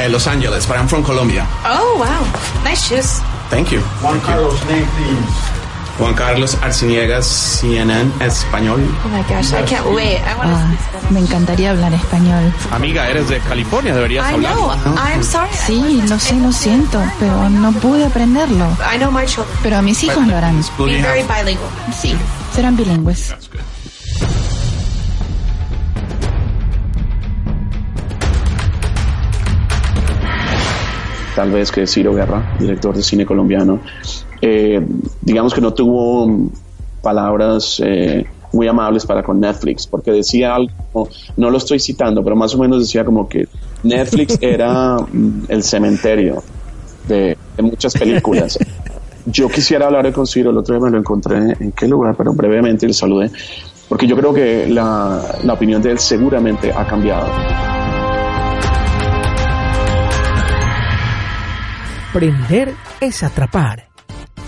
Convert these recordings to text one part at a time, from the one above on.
Uh, Los Angeles, but I'm from Colombia. Oh, wow. Nice shoes. Thank you. Juan Carlos, name please. Juan Carlos Arciniegas, CNN Español. Oh my gosh, I can't wait. I want Ah, to me encantaría hablar español. Amiga, eres de California, deberías I hablar. know. I'm sorry. Sí, lo sé, lo siento, pero no pude aprenderlo. I know my children. Pero a mis hijos lo harán. Be you very bilingual. Sí, serán bilingües. That's good. Tal vez que Ciro Guerra, director de cine colombiano, eh, digamos que no tuvo palabras eh, muy amables para con Netflix, porque decía algo, no lo estoy citando, pero más o menos decía como que Netflix era mm, el cementerio de, de muchas películas. Yo quisiera hablar con Ciro, el otro día me lo encontré en qué lugar, pero brevemente le saludé, porque yo creo que la, la opinión de él seguramente ha cambiado. Aprender es atrapar.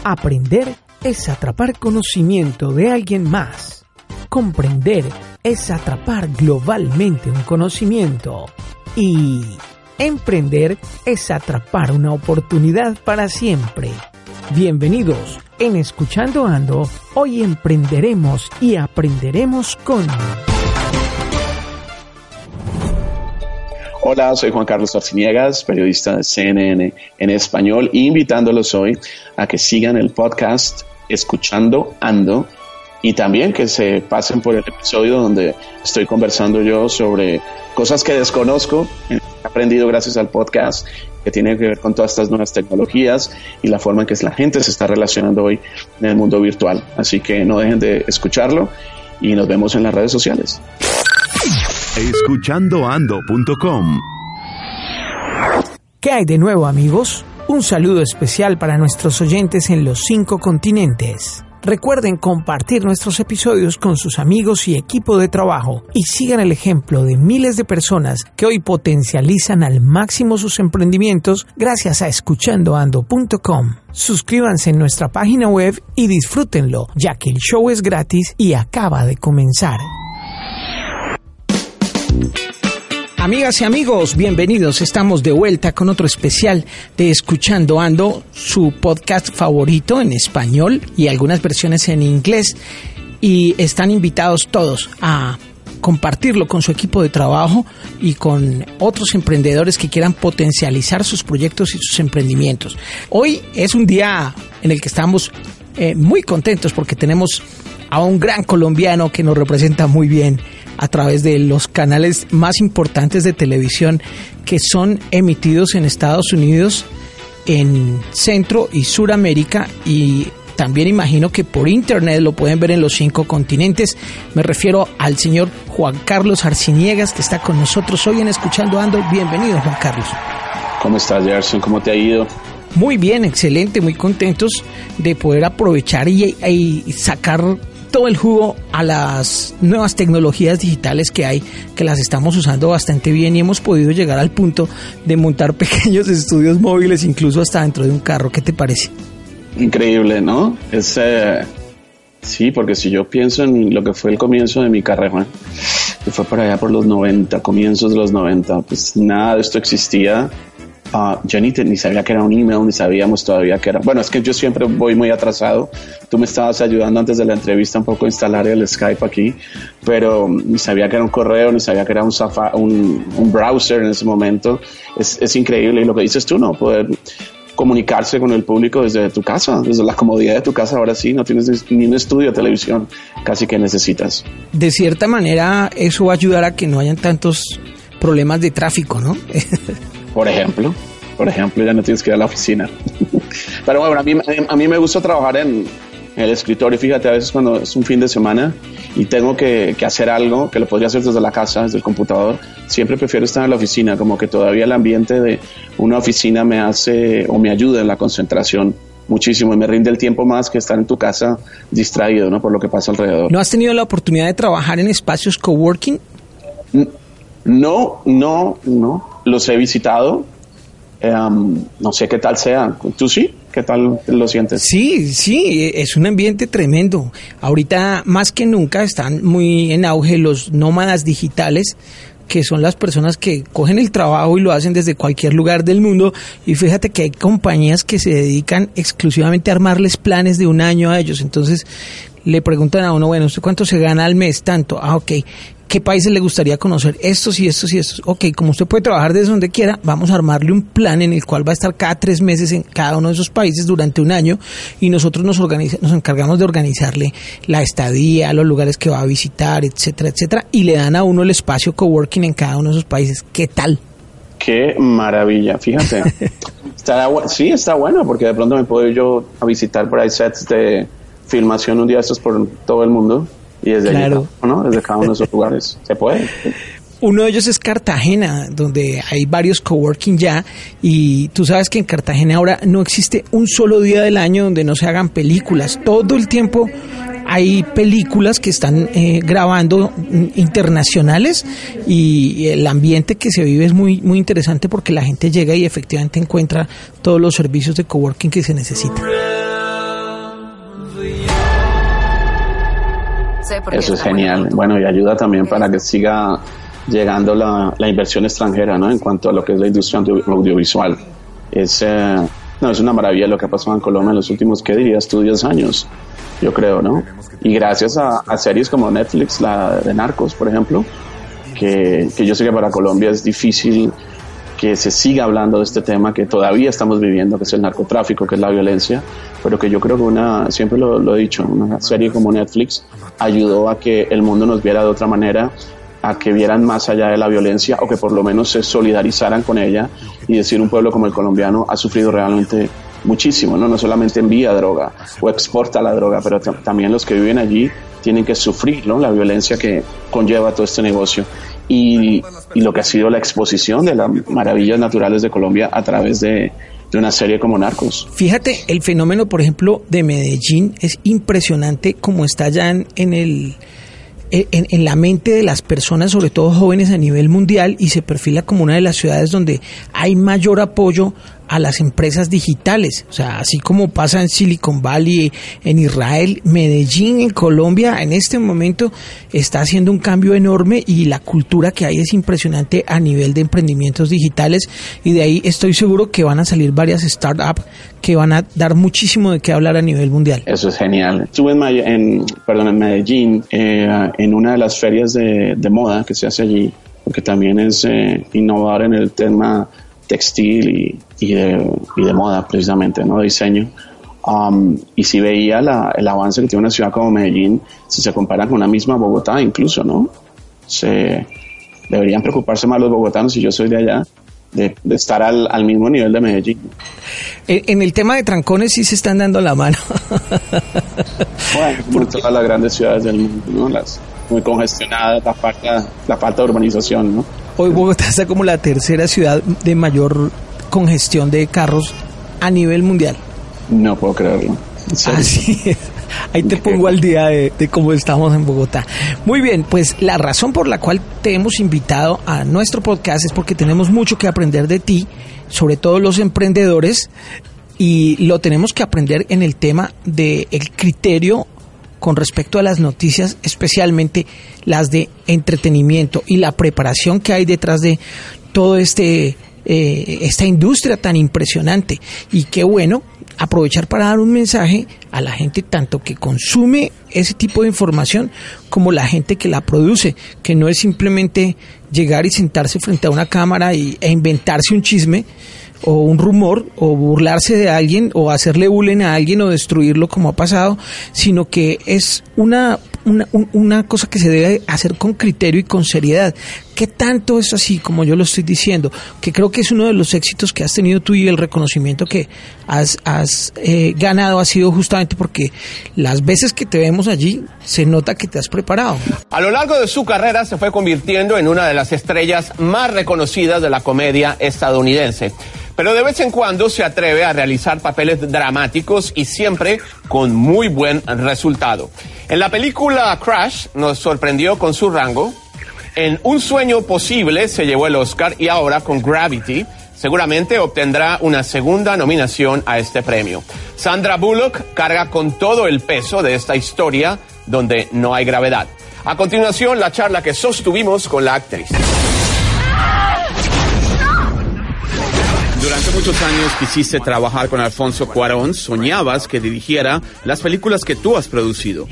Aprender es atrapar conocimiento de alguien más. Comprender es atrapar globalmente un conocimiento. Y emprender es atrapar una oportunidad para siempre. Bienvenidos en Escuchando Ando. Hoy emprenderemos y aprenderemos con... Hola, soy Juan Carlos Arciniegas, periodista de CNN en español, invitándolos hoy a que sigan el podcast Escuchando Ando y también que se pasen por el episodio donde estoy conversando yo sobre cosas que desconozco, he aprendido gracias al podcast, que tiene que ver con todas estas nuevas tecnologías y la forma en que la gente se está relacionando hoy en el mundo virtual. Así que no dejen de escucharlo y nos vemos en las redes sociales. escuchandoando.com. ¿Qué hay de nuevo amigos? Un saludo especial para nuestros oyentes en los cinco continentes. Recuerden compartir nuestros episodios con sus amigos y equipo de trabajo y sigan el ejemplo de miles de personas que hoy potencializan al máximo sus emprendimientos gracias a escuchandoando.com. Suscríbanse en nuestra página web y disfrútenlo, ya que el show es gratis y acaba de comenzar. Amigas y amigos, bienvenidos. Estamos de vuelta con otro especial de Escuchando Ando, su podcast favorito en español y algunas versiones en inglés. Y están invitados todos a compartirlo con su equipo de trabajo y con otros emprendedores que quieran potencializar sus proyectos y sus emprendimientos. Hoy es un día en el que estamos eh, muy contentos porque tenemos a un gran colombiano que nos representa muy bien a través de los canales más importantes de televisión que son emitidos en Estados Unidos, en Centro y Suramérica y también imagino que por internet lo pueden ver en los cinco continentes. Me refiero al señor Juan Carlos Arciniegas que está con nosotros hoy en Escuchando Ando. Bienvenido Juan Carlos. ¿Cómo estás, Gerson? ¿Cómo te ha ido? Muy bien, excelente, muy contentos de poder aprovechar y, y sacar todo el jugo a las nuevas tecnologías digitales que hay, que las estamos usando bastante bien y hemos podido llegar al punto de montar pequeños estudios móviles, incluso hasta dentro de un carro. ¿Qué te parece? Increíble, ¿no? Es, eh, sí, porque si yo pienso en lo que fue el comienzo de mi carrera, que fue por allá por los 90, comienzos de los 90, pues nada de esto existía. Uh, yo ni, te, ni, sabía que era un email, ni sabíamos todavía que era. Bueno, es que yo siempre voy muy atrasado. Tú me estabas ayudando antes de la entrevista un poco a instalar el Skype aquí, pero ni sabía que era un correo, ni sabía que era un, Safari, un, un browser en ese momento. Es, es, increíble. Y lo que dices tú, ¿no? Poder comunicarse con el público desde tu casa, desde la comodidad de tu casa. Ahora sí, no tienes ni un estudio de televisión casi que necesitas. De cierta manera, eso va a ayudar a que no hayan tantos problemas de tráfico, ¿no? por ejemplo, por ejemplo, ya no tienes que ir a la oficina. Pero bueno, a mí, a mí me gusta trabajar en, el escritorio. Fíjate, a veces cuando es un fin de semana y tengo que, que, hacer algo que lo podría hacer desde la casa, desde el computador, siempre prefiero estar en la oficina, como que todavía el ambiente de una oficina me hace o me ayuda en la concentración muchísimo y me rinde el tiempo más que estar en tu casa distraído, ¿no? Por lo que pasa alrededor. ¿No has tenido la oportunidad de trabajar en espacios coworking? No, no, no. Los he visitado. Um, no sé qué tal sea. ¿Tú sí? ¿Qué tal lo sientes? Sí, sí, es un ambiente tremendo. Ahorita más que nunca están muy en auge los nómadas digitales que son las personas que cogen el trabajo y lo hacen desde cualquier lugar del mundo. Y fíjate que hay compañías que se dedican exclusivamente a armarles planes de un año a ellos. Entonces le preguntan a uno, bueno, ¿usted cuánto se gana al mes? Tanto. Ah, ok. ¿Qué países le gustaría conocer? Estos y estos y estos. Ok, como usted puede trabajar desde donde quiera, vamos a armarle un plan en el cual va a estar cada tres meses en cada uno de esos países durante un año y nosotros nos, organiza, nos encargamos de organizarle la estadía, los lugares que va a visitar, etcétera, etcétera, y le dan a uno el espacio coworking en cada uno de esos países. ¿Qué tal? Qué maravilla, fíjate. está, sí, está bueno porque de pronto me puedo ir yo a visitar por ahí sets de filmación un día estos por todo el mundo y desde Claro. allí, ¿no? Desde cada uno de esos lugares. Se puede. Uno de ellos es Cartagena, donde hay varios coworking ya, y tú sabes que en Cartagena ahora no existe un solo día del año donde no se hagan películas. Todo el tiempo hay películas que están eh, grabando internacionales y el ambiente que se vive es muy muy interesante porque la gente llega y efectivamente encuentra todos los servicios de coworking que se necesitan. Sé por qué Eso es genial. Bueno, y ayuda también para que siga llegando la, la inversión extranjera, ¿no? En cuanto a lo que es la industria audio- audiovisual. Es, eh, no, es una maravilla lo que ha pasado en Colombia en los últimos, ¿qué dirías tú? 10 años, yo creo, ¿no? Y gracias a, a series como Netflix, la de Narcos, por ejemplo, que, que yo sé que para Colombia es difícil que se siga hablando de este tema que todavía estamos viviendo, que es el narcotráfico, que es la violencia, pero que yo creo que una, siempre lo, he dicho, una serie como Netflix ayudó a que el mundo nos viera de otra manera, a que vieran más allá de la violencia o que por lo menos se solidarizaran con ella y decir un pueblo como el colombiano ha sufrido realmente muchísimo, ¿no? No solamente envía droga o exporta la droga, pero tam- también los que viven allí tienen que sufrir, ¿no? La violencia que conlleva todo este negocio y, lo que ha sido la exposición de las maravillas naturales de Colombia a través de, una serie como Narcos. Fíjate, el fenómeno, por ejemplo, de Medellín es impresionante como está ya en, el en, en la mente de las personas, sobre todo jóvenes a nivel mundial, y se perfila como una de las ciudades donde hay mayor apoyo a las empresas digitales. O sea, así como pasa en Silicon Valley, en Israel, Medellín, en Colombia, en este momento está haciendo un cambio enorme y la cultura que hay es impresionante a nivel de emprendimientos digitales y de ahí estoy seguro que van a salir varias startups que van a dar muchísimo de qué hablar a nivel mundial. Eso es genial. Estuve en, perdón, en Medellín eh, en una de las ferias de, de moda que se hace allí, porque también es eh, innovar en el tema textil y, y, de, y de moda precisamente, ¿no? De diseño. Um, y si veía la- el avance que tiene una ciudad como Medellín, si se compara con la misma Bogotá incluso, ¿no? Se, deberían preocuparse más los bogotanos, si yo soy de allá, de, de estar al, al mismo nivel de Medellín. En, el tema de trancones sí se están dando la mano. Bueno, como todas las grandes ciudades del mundo, ¿no? Las muy congestionadas, la falta, la falta de urbanización, ¿no? Hoy Bogotá está como la tercera ciudad de mayor congestión de carros a nivel mundial. No puedo creerlo. Así es. Ahí te pongo al día de, de cómo estamos en Bogotá. Muy bien, pues la razón por la cual te hemos invitado a nuestro podcast es porque tenemos mucho que aprender de ti, sobre todo los emprendedores, y lo tenemos que aprender en el tema del criterio con respecto a las noticias, especialmente las de entretenimiento y la preparación que hay detrás de todo este eh, esta industria tan impresionante. Y qué bueno aprovechar para dar un mensaje a la gente tanto que consume ese tipo de información como la gente que la produce, que no es simplemente llegar y sentarse frente a una cámara y, e inventarse un chisme o un rumor o burlarse de alguien o hacerle bullying a alguien o destruirlo como ha pasado, sino que es una, una, un- una cosa que se debe hacer con criterio y con seriedad. ¿Qué tanto es así como yo lo estoy diciendo? Que creo que es uno de los éxitos que has tenido tú y el reconocimiento que has, has eh, ganado ha sido justamente porque las veces que te vemos allí se nota que te has preparado. A lo largo de su carrera se fue convirtiendo en una de las estrellas más reconocidas de la comedia estadounidense. Pero de vez en cuando se atreve a realizar papeles dramáticos y siempre con muy buen resultado. En la película Crash nos sorprendió con su rango. En Un sueño posible se llevó el Oscar y ahora con Gravity seguramente obtendrá una segunda nominación a este premio. Sandra Bullock carga con todo el peso de esta historia donde no hay gravedad. A continuación, la charla que sostuvimos con la actriz. Durante muchos años quisiste trabajar con Alfonso Cuarón, soñabas que dirigiera las películas que tú has producido.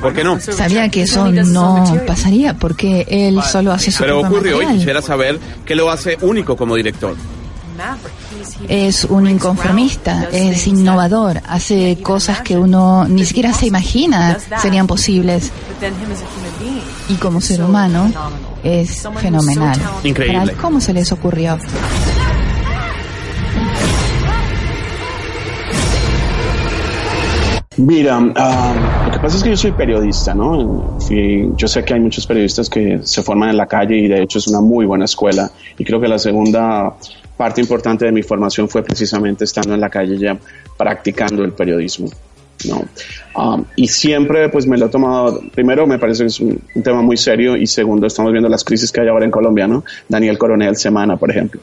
¿Por qué no? Sabía que eso no pasaría porque él solo hace su Pero ocurrió y quisiera saber qué lo hace único como director. Es un inconformista, es innovador, hace cosas que uno ni siquiera se imagina serían posibles. Y como ser humano es fenomenal. Increíble. ¿Cómo se les ocurrió? Mira, ah, lo que pasa es que yo soy periodista, ¿no? Fui- yo sé que hay muchos periodistas que se forman en la calle y de hecho es una muy buena escuela. Y creo que la segunda parte importante de mi formación fue precisamente estando en la calle ya practicando el periodismo. ¿no? Um, y siempre pues me lo he tomado, primero me parece que es un, un tema muy serio y segundo estamos viendo las crisis que hay ahora en Colombia, ¿no? Daniel Coronel Semana, por ejemplo.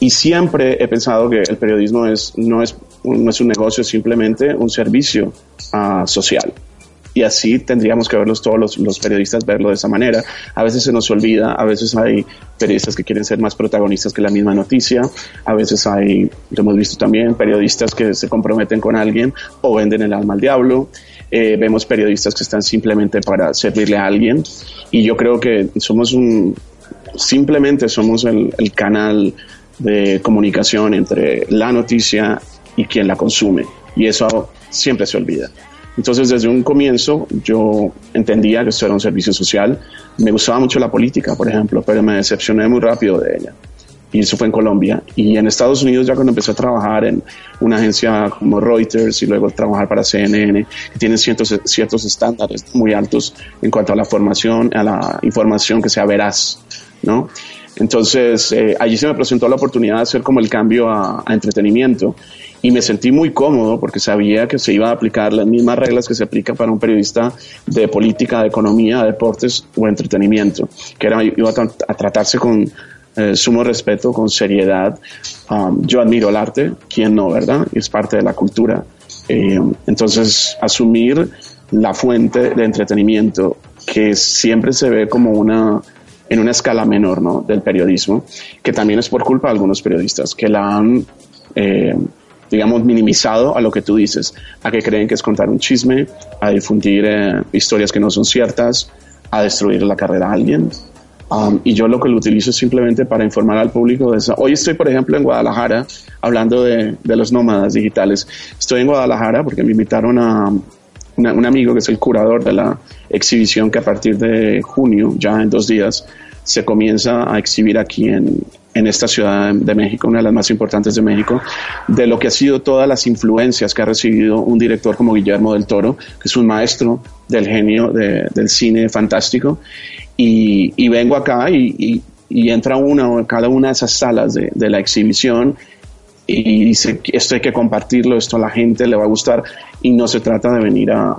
Y siempre he pensado que el periodismo es, no, es, no es un negocio, es simplemente un servicio ah, social. Y así tendríamos que verlos todos los, los periodistas, verlo de esa manera. A veces se nos olvida, a veces hay periodistas que quieren ser más protagonistas que la misma noticia, a veces hay, lo hemos visto también, periodistas que se comprometen con alguien o venden el alma al diablo. Eh, vemos periodistas que están simplemente para servirle a alguien. Y yo creo que somos un, simplemente somos el, el canal de comunicación entre la noticia y quien la consume. Y eso siempre se olvida. Entonces, desde un comienzo, yo entendía que esto era un servicio social. Me gustaba mucho la política, por ejemplo, pero me decepcioné muy rápido de ella. Y eso fue en Colombia. Y en Estados Unidos, ya cuando empecé a trabajar en una agencia como Reuters y luego trabajar para CNN, que tienen ciertos, ciertos estándares muy altos en cuanto a la formación, a la información que sea veraz, ¿no? Entonces, eh, allí se me presentó la oportunidad de hacer como el cambio a, a entretenimiento y me sentí muy cómodo porque sabía que se iba a aplicar las mismas reglas que se aplican para un periodista de política, de economía, de deportes o entretenimiento, que era, iba a, tra- a tratarse con eh, sumo respeto, con seriedad. Um, yo admiro el arte, ¿quién no, verdad? Es parte de la cultura. Eh, entonces, asumir la fuente de entretenimiento que siempre se ve como una en una escala menor ¿no? del periodismo, que también es por culpa de algunos periodistas que la han, eh, digamos, minimizado a lo que tú dices, a que creen que es contar un chisme, a difundir eh, historias que no son ciertas, a destruir la carrera a alguien. Um, y yo lo que lo utilizo es simplemente para informar al público de eso. Hoy estoy, por ejemplo, en Guadalajara hablando de, los nómadas digitales. Estoy en Guadalajara porque me invitaron a una- un amigo que es el curador de la exhibición que a partir de junio, ya en dos días, se comienza a exhibir aquí en, en esta ciudad de México, una de las más importantes de México, de lo que ha sido todas las influencias que ha recibido un director como Guillermo del Toro, que es un maestro del genio de- del cine fantástico. Y, vengo acá y, entra una o cada una de esas salas de, la exhibición y dice esto hay que compartirlo, esto a la gente le va a gustar y no se trata de venir a,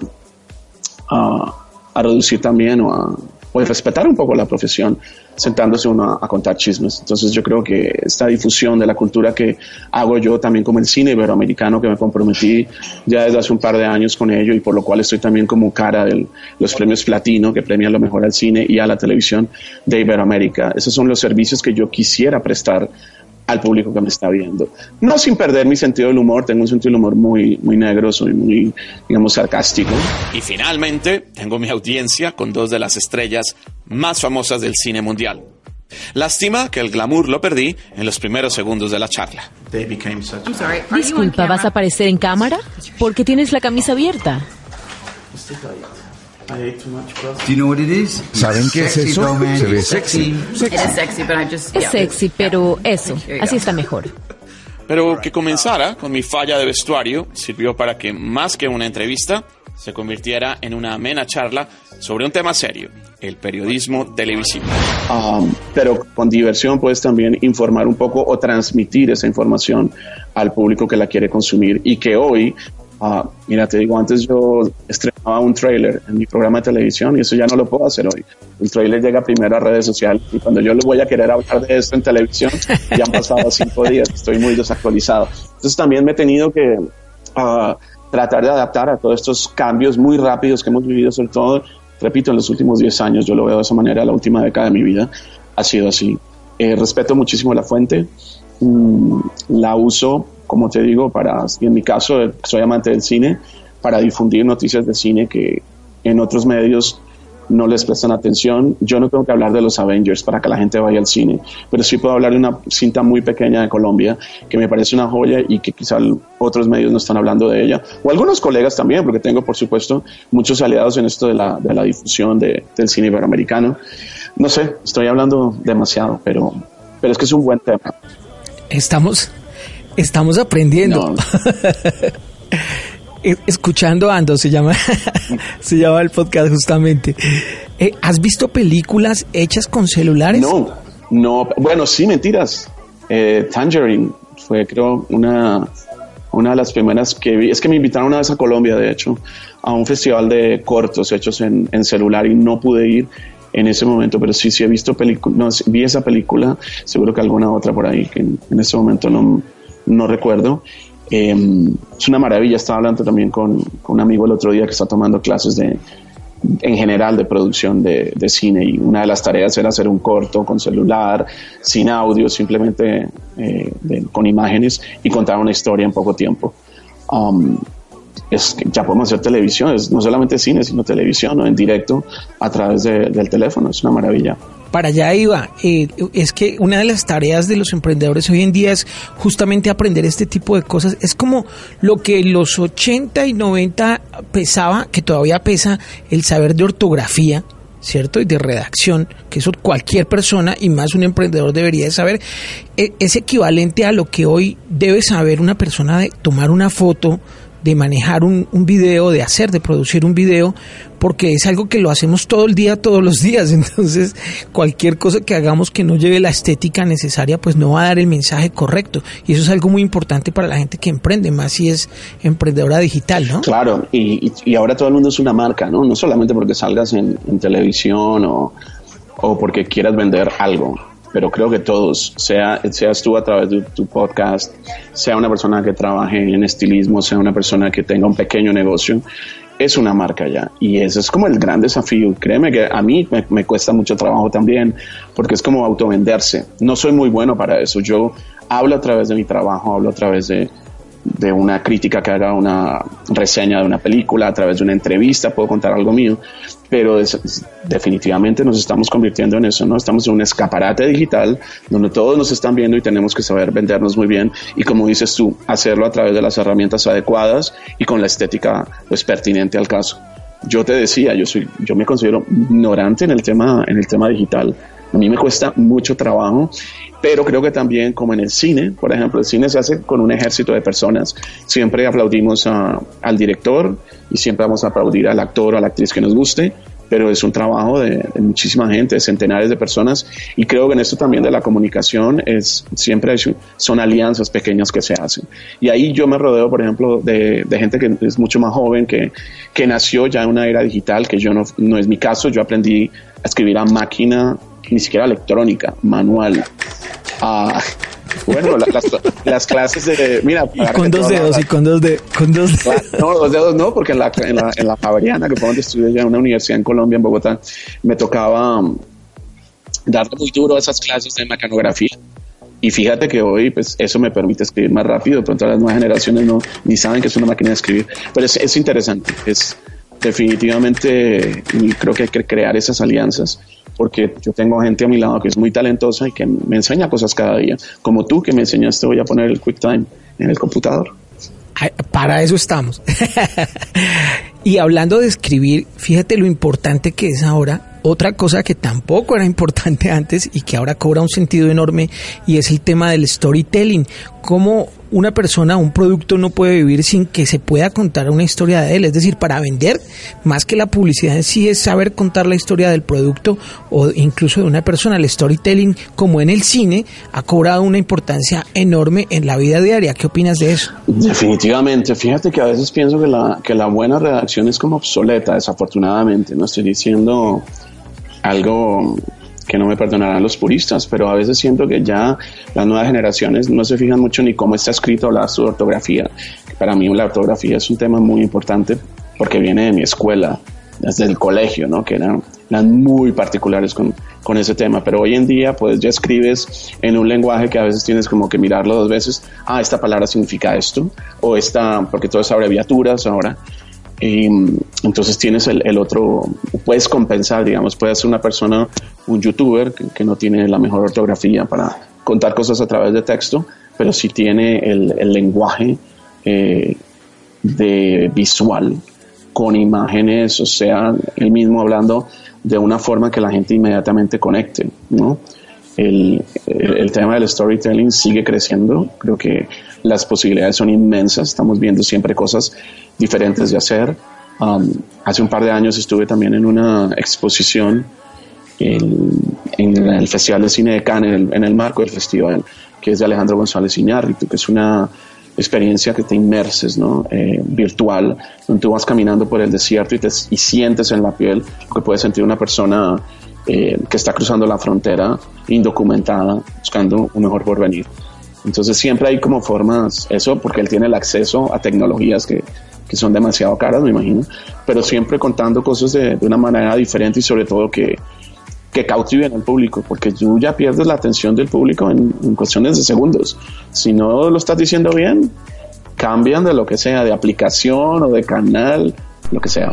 a, a reducir también o a de respetar un poco la profesión sentándose uno a, a contar chismes. Entonces yo creo que esta difusión de la cultura que hago yo también como el cine iberoamericano que me comprometí ya desde hace un par de años con ello y por lo cual estoy también como cara de los premios platino que premian lo mejor al cine y a la televisión de Iberoamérica. Esos son los servicios que yo quisiera prestar al público que me está viendo. No sin perder mi sentido del humor, tengo un sentido del humor muy, muy negro, soy muy, digamos, sarcástico. Y finalmente, tengo mi audiencia con dos de las estrellas más famosas del cine mundial. Lástima que el glamour lo perdí en los primeros segundos de la charla. Disculpa, ¿vas a aparecer en cámara? ¿Por qué tienes la camisa abierta? I ate too much crust. Do you know what it is? ¿Saben qué es Sexy, eso? Se ve sexy. It is sexy, but I just. Es yeah. sexy, pero eso, así está mejor. Pero que comenzara con mi falla de vestuario sirvió para que más que una entrevista se convirtiera en una amena charla sobre un tema serio, el periodismo televisivo. Um, pero con diversión puedes también informar un poco o transmitir esa información al público que la quiere consumir y que hoy, ah, mira, te digo, antes yo estrenaba un trailer en mi programa de televisión y eso ya no lo puedo hacer hoy. El trailer llega primero a redes sociales y cuando yo le voy a querer hablar de esto en televisión, ya han pasado cinco días, estoy muy desactualizado. Entonces también me he tenido que ah, tratar de adaptar a todos estos cambios muy rápidos que hemos vivido, sobre todo repito, en los últimos 10 años, yo lo veo de esa manera, la última década de mi vida ha sido así. Eh, respeto muchísimo la fuente, mm, la uso, como te digo, para, en mi caso, soy amante del cine, para difundir noticias de cine que en otros medios no les prestan atención. Yo no tengo que hablar de los Avengers para que la gente vaya al cine, pero sí puedo hablar de una cinta muy pequeña de Colombia que me parece una joya y que quizá otros medios no están hablando de ella, o algunos colegas también, porque tengo, por supuesto, muchos aliados en esto de la, de la difusión de, del cine iberoamericano. No sé, estoy hablando demasiado, pero, pero es que es un buen tema. Estamos, estamos aprendiendo. Escuchando Ando se llama se llama el podcast justamente. Eh, ¿Has visto películas hechas con celulares? No, no. Bueno, sí, mentiras. Eh, Tangerine fue creo una una de las primeras que vi. Es que me invitaron una vez a Colombia, de hecho, a un festival de cortos hechos en, en celular y no pude ir en ese momento, pero sí, sí he visto películas, no, vi esa película, seguro que alguna otra por ahí que en, en ese momento no, no recuerdo. Eh, es una maravilla. Estaba hablando también con, con, un amigo el otro día que está tomando clases de, en general de producción de, de, cine y una de las tareas era hacer un corto con celular, sin audio, simplemente eh, de, con imágenes y contar una historia en poco tiempo. Um, es que ya podemos hacer televisión, es no solamente cine, sino televisión, ¿no? en directo a través de, del teléfono, es una maravilla para allá iba. Eh, es que una de las tareas de los emprendedores hoy en día es justamente aprender este tipo de cosas. Es como lo que los 80 y 90 pesaba, que todavía pesa, el saber de ortografía. ¿Cierto? Y de redacción, que eso cualquier persona y más un emprendedor debería de saber, e, es equivalente a lo que hoy debe saber una persona de tomar una foto, de manejar un, un, video, de hacer, de producir un video, porque es algo que lo hacemos todo el día, todos los días. Entonces, cualquier cosa que hagamos que no lleve la estética necesaria, pues no va a dar el mensaje correcto. Y eso es algo muy importante para la gente que emprende, más si es emprendedora digital, ¿no? Claro, y, y ahora todo el mundo es una marca, ¿no? No solamente porque salgas en, televisión o, o porque quieras vender algo pero creo que todos, sea, seas tú a través de tu podcast, sea una persona que trabaje en estilismo, sea una persona que tenga un pequeño negocio, es una marca ya. Y ese es como el gran desafío. Créeme que a mí me, me cuesta mucho trabajo también, porque es como autovenderse. No soy muy bueno para eso. Yo hablo a través de mi trabajo, hablo a través de, de una crítica que haga una reseña de una película, a través de una entrevista, puedo contar algo mío, pero es, definitivamente nos estamos convirtiendo en eso, ¿no? Estamos en un escaparate digital donde todos nos están viendo y tenemos que saber vendernos muy bien y como dices tú, hacerlo a través de las herramientas adecuadas y con la estética pues pertinente al caso. Yo te decía, yo soy yo me considero ignorante en el tema en el tema digital. A mí me cuesta mucho trabajo pero creo que también como en el cine, por ejemplo, el cine se hace con un ejército de personas. Siempre aplaudimos a, al director y siempre vamos a aplaudir al actor o a la actriz que nos guste, pero es un trabajo de, de, muchísima gente, de centenares de personas y creo que en esto también de la comunicación es siempre son alianzas pequeñas que se hacen. Y ahí yo me rodeo, por ejemplo, de, gente que es mucho más joven, que, que nació ya en una era digital, que yo no, no es mi caso, yo aprendí a escribir a máquina, ni siquiera electrónica, manual. Bueno, la, las, las, clases de. Mira, y con dos dedos, y con dos dedos. Con dos dedos. No, dos dedos no, porque en la, en la, en la Javeriana, que fue donde estudié ya en una universidad en Colombia, en Bogotá, me tocaba um, darle muy duro a esas clases de mecanografía. Y fíjate que hoy, pues, eso me permite escribir más rápido. De pronto las nuevas generaciones no ni saben que es una máquina de escribir. Pero es, es interesante. Es definitivamente, creo que hay que crear esas alianzas porque yo tengo gente a mi lado que es muy talentosa y que me enseña cosas cada día, como tú que me enseñaste voy a poner el QuickTime en el computador. Para eso estamos. y hablando de escribir, fíjate lo importante que es ahora otra cosa que tampoco era importante antes y que ahora cobra un sentido enorme y es el tema del storytelling. Cómo una persona, un producto no puede vivir sin que se pueda contar una historia de él. Es decir, para vender, más que la publicidad en sí es saber contar la historia del producto o incluso de una persona. El storytelling, como en el cine, ha cobrado una importancia enorme en la vida diaria. ¿Qué opinas de eso? Definitivamente. Fíjate que a veces pienso que la, que la buena redacción es como obsoleta, desafortunadamente. No estoy diciendo algo que no me perdonarán los puristas, pero a veces siento que ya las nuevas generaciones no se fijan mucho ni cómo está escrito la su ortografía. Para mí la ortografía es un tema muy importante porque viene de mi escuela, desde el colegio, ¿no? Que eran, muy particulares con, con ese tema, pero hoy en día pues ya escribes en un lenguaje que a veces tienes como que mirarlo dos veces, ah, esta palabra significa esto, o esta, porque todo es abreviaturas ahora, y, entonces tienes el, otro, puedes compensar, digamos, puedes ser una persona, un youtuber que, no tiene la mejor ortografía para contar cosas a través de texto, pero sí tiene el, lenguaje eh, de visual con imágenes, o sea, él mismo hablando de una forma que la gente inmediatamente conecte, ¿no? El, el, tema del storytelling sigue creciendo, creo que las posibilidades son inmensas, estamos viendo siempre cosas diferentes de hacer. Um, hace un par de años estuve también en una exposición en, el Festival de Cine de Cannes, en el, marco del festival, que es de Alejandro González Iñárritu, que es una experiencia que te inmerses, ¿no? Eh, virtual, donde tú vas caminando por el desierto y sientes en la piel lo que puede sentir una persona eh, que está cruzando la frontera indocumentada, buscando un mejor porvenir. Entonces siempre hay como formas, eso porque él tiene el acceso a tecnologías que, que son demasiado caras, me imagino, pero siempre contando cosas de, de una manera diferente y sobre todo que, que cautiven al público, porque tú ya pierdes la atención del público en, en, cuestiones de segundos. Si no lo estás diciendo bien, cambian de lo que sea, de aplicación o de canal, lo que sea.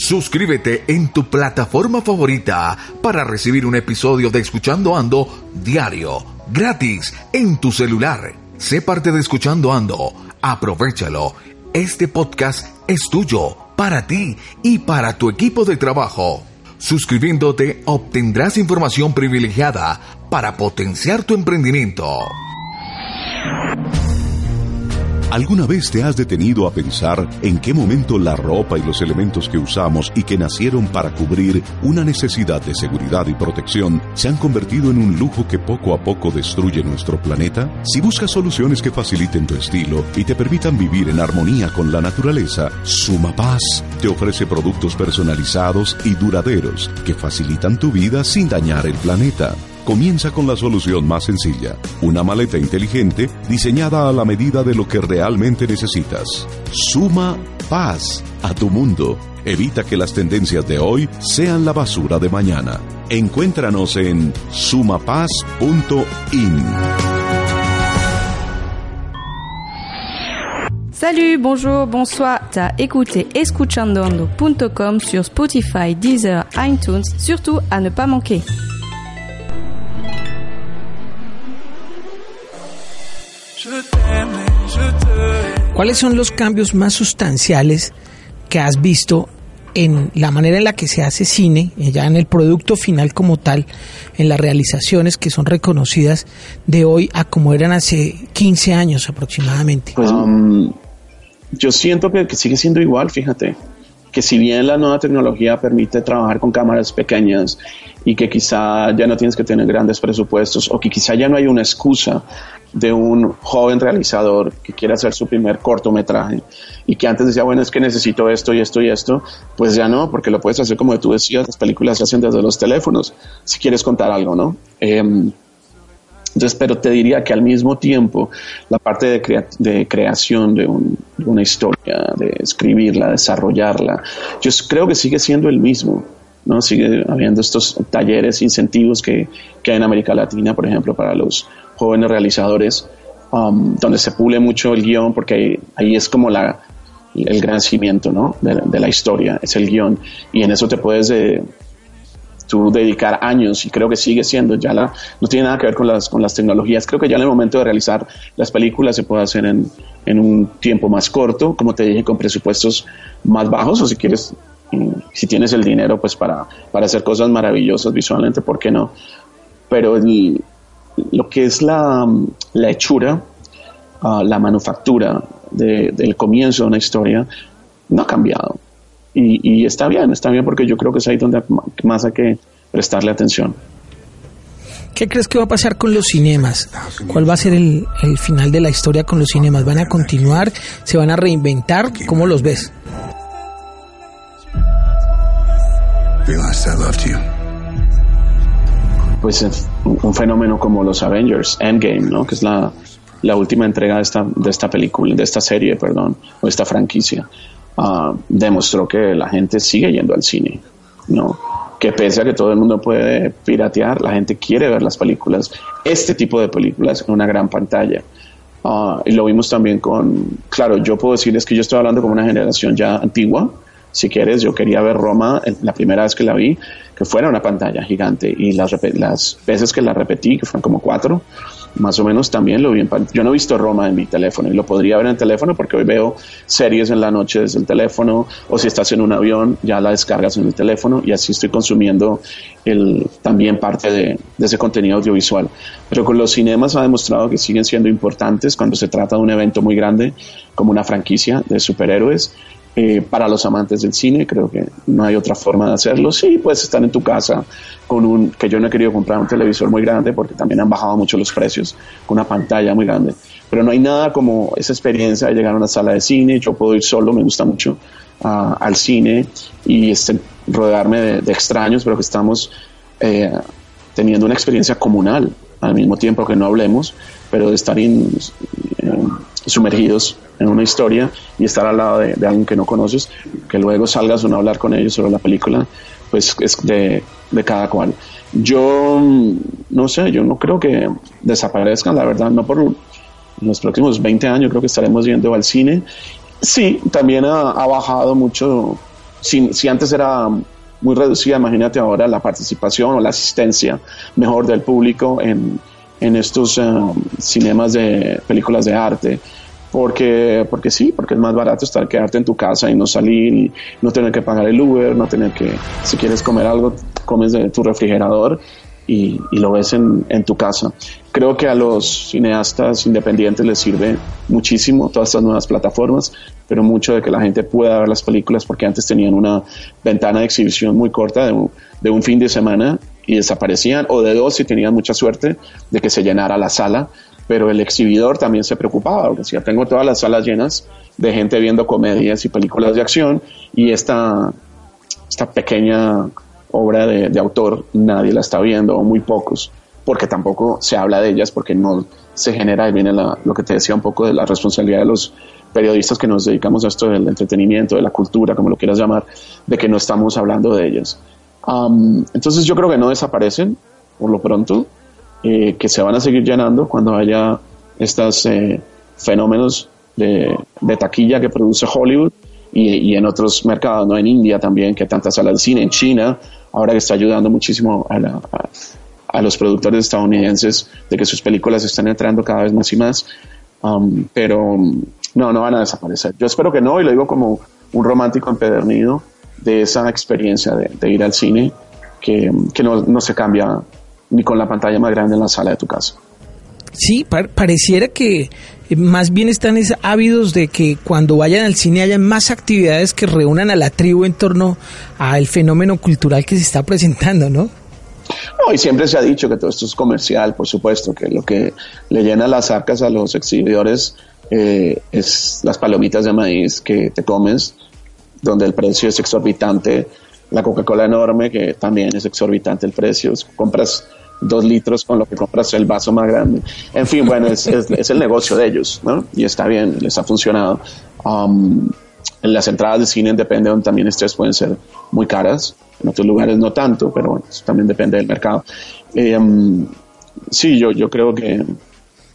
Suscríbete en tu plataforma favorita para recibir un episodio de Escuchando Ando diario, gratis, en tu celular. Sé parte de Escuchando Ando. Aprovechalo. Este podcast es tuyo, para ti y para tu equipo de trabajo. Suscribiéndote obtendrás información privilegiada para potenciar tu emprendimiento. ¿Alguna vez te has detenido a pensar en qué momento la ropa y los elementos que usamos y que nacieron para cubrir una necesidad de seguridad y protección se han convertido en un lujo que poco a poco destruye nuestro planeta? Si buscas soluciones que faciliten tu estilo y te permitan vivir en armonía con la naturaleza, Suma Paz te ofrece productos personalizados y duraderos que facilitan tu vida sin dañar el planeta. Comienza con la solución más sencilla, una maleta inteligente diseñada a la medida de lo que realmente necesitas. Suma paz a tu mundo. Evita que las tendencias de hoy sean la basura de mañana. Encuéntranos en sumapaz.in. Salut, bonjour, bonsoir. T'as écouté escuchandoando.com sur Spotify, Deezer, iTunes, surtout à ne pas manquer. ¿Cuáles son los cambios más sustanciales que has visto en la manera en la que se hace cine, ya en el producto final como tal, en las realizaciones que son reconocidas de hoy a como eran hace 15 años aproximadamente? Pues, um, yo siento que sigue siendo igual, fíjate que si bien la nueva tecnología permite trabajar con cámaras pequeñas y que quizá ya no tienes que tener grandes presupuestos o que quizá ya no hay una excusa de un joven realizador que quiere hacer su primer cortometraje y que antes decía, bueno, es que necesito esto y esto y esto, pues ya no, porque lo puedes hacer como tú decías, las películas se hacen desde los teléfonos, si quieres contar algo, ¿no? Eh, entonces, pero te diría que al mismo tiempo la parte de, crea de creación de, un, de, una historia, de escribirla, desarrollarla, yo creo que sigue siendo el mismo. ¿No? Sigue habiendo estos talleres, incentivos que, que hay en América Latina, por ejemplo, para los jóvenes realizadores, um, donde se pule mucho el guion, porque ahí, ahí es como la, el gran cimiento ¿no? de, de, la historia, es el guion, y en eso te puedes... Tú dedicar años y creo que sigue siendo, ya la, no tiene nada que ver con las, con las tecnologías, creo que ya en el momento de realizar las películas se puede hacer en, en un tiempo más corto, como te dije, con presupuestos más bajos o si quieres, si tienes el dinero pues para, para hacer cosas maravillosas visualmente, ¿por qué no? Pero el, lo que es la, la hechura, uh, la manufactura de, del comienzo de una historia, no ha cambiado. Y, y, está bien, está bien porque yo creo que es ahí donde más hay que prestarle atención. ¿Qué crees que va a pasar con los cinemas? ¿Cuál va a ser el, el, final de la historia con los cinemas? ¿Van a continuar? ¿Se van a reinventar? ¿Cómo los ves? Pues un fenómeno como los Avengers, Endgame, ¿no? Que es la, la última entrega de esta, de esta película, de esta serie, perdón, o esta franquicia uh, demostró que la gente sigue yendo al cine. ¿no? Que pese a que todo el mundo puede piratear, la gente quiere ver las películas, este tipo de películas en una gran pantalla. Ah, y lo vimos también con, claro, yo puedo decirles que yo estoy hablando como una generación ya antigua. Si quieres, yo quería ver Roma la primera vez que la vi, que fuera una pantalla gigante. Y las, las veces que la repetí, que fueron como cuatro, más o menos también lo vi en Yo no he visto Roma en mi teléfono y lo podría ver en el teléfono porque hoy veo series en la noche desde el teléfono o si estás en un avión ya la descargas en el teléfono y así estoy consumiendo el, también parte de, de ese contenido audiovisual. Pero con los cinemas ha demostrado que siguen siendo importantes cuando se trata de un evento muy grande como una franquicia de superhéroes eh, para los amantes del cine, creo que no hay otra forma de hacerlo. Sí, puedes estar en tu casa con un, que yo no he querido comprar un televisor muy grande porque también han bajado mucho los precios, con una pantalla muy grande. Pero no hay nada como esa experiencia de llegar a una sala de cine, yo puedo ir solo, me gusta mucho uh, al cine y este, rodearme de, de, extraños, pero que estamos eh, teniendo una experiencia comunal al mismo tiempo que no hablemos, pero de estar in, eh, sumergidos en una historia y estar al lado de, alguien que no conoces, que luego salgas a hablar con ellos sobre la película, pues es de, de cada cual. Yo no sé, yo no creo que desaparezcan, la verdad, no por los próximos 20 años creo que estaremos yendo al cine. Sí, también ha, ha bajado mucho, si, si antes era muy reducida, imagínate ahora la participación o la asistencia mejor del público en, en estos um, cinemas de películas de arte. Porque, porque sí, porque es más barato estar quedarte en tu casa y no salir no tener que pagar el Uber, no tener que, si quieres comer algo, comes de tu refrigerador y, y, lo ves en, en, tu casa. Creo que a los cineastas independientes les sirve muchísimo todas estas nuevas plataformas, pero mucho de que la gente pueda ver las películas porque antes tenían una ventana de exhibición muy corta de un, de un fin de semana y desaparecían, o de dos si tenían mucha suerte de que se llenara la sala, pero el exhibidor también se preocupaba, porque decía, tengo todas las salas llenas de gente viendo comedias y películas de acción y esta, esta pequeña obra de, de autor nadie la está viendo, o muy pocos, porque tampoco se habla de ellas, porque no se genera, y viene la, lo que te decía un poco de la responsabilidad de los periodistas que nos dedicamos a esto del entretenimiento, de la cultura, como lo quieras llamar, de que no estamos hablando de ellas. Entonces yo creo que no desaparecen por lo pronto, eh, que se van a seguir llenando cuando haya estos eh, fenómenos de, taquilla que produce Hollywood y, y, en otros mercados, ¿no? En India también, que tantas salas de cine, en China, ahora que está ayudando muchísimo a, la, a, a los productores estadounidenses de que sus películas están entrando cada vez más y más. Um, pero no, no van a desaparecer. Yo espero que no, y lo digo como un romántico empedernido de esa experiencia de, de ir al cine que, que no, no, se cambia ni con la pantalla más grande en la sala de tu casa. Sí, par pareciera que más bien están ávidos de que cuando vayan al cine haya más actividades que reúnan a la tribu en torno al fenómeno cultural que se está presentando, ¿no? No, y siempre se ha dicho que todo esto es comercial, por supuesto, que lo que le llena las arcas a los exhibidores eh, es las palomitas de maíz que te comes, donde el precio es exorbitante, la Coca-Cola enorme, que también es exorbitante el precio, compras dos litros con lo que compras el vaso más grande. En fin, bueno, es, el negocio de ellos, ¿no? Y está bien, les ha funcionado. Um, las entradas de cine, depende donde también estés, pueden ser muy caras. En otros lugares no tanto, pero bueno, eso también depende del mercado. Um, sí, yo, yo creo que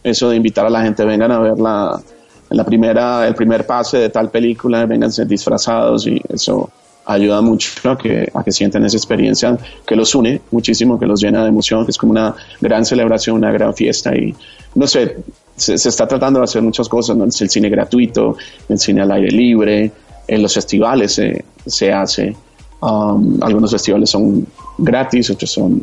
eso de invitar a la gente, vengan a ver la, la primera, el primer pase de tal película, vengan disfrazados y eso ayuda mucho a que, a que sientan esa experiencia que los une muchísimo, que los llena de emoción, que es como una gran celebración, una gran fiesta y no sé, se, está tratando de hacer muchas cosas, ¿no? el cine gratuito, el cine al aire libre, en los festivales se, se hace, um, algunos festivales son gratis, otros son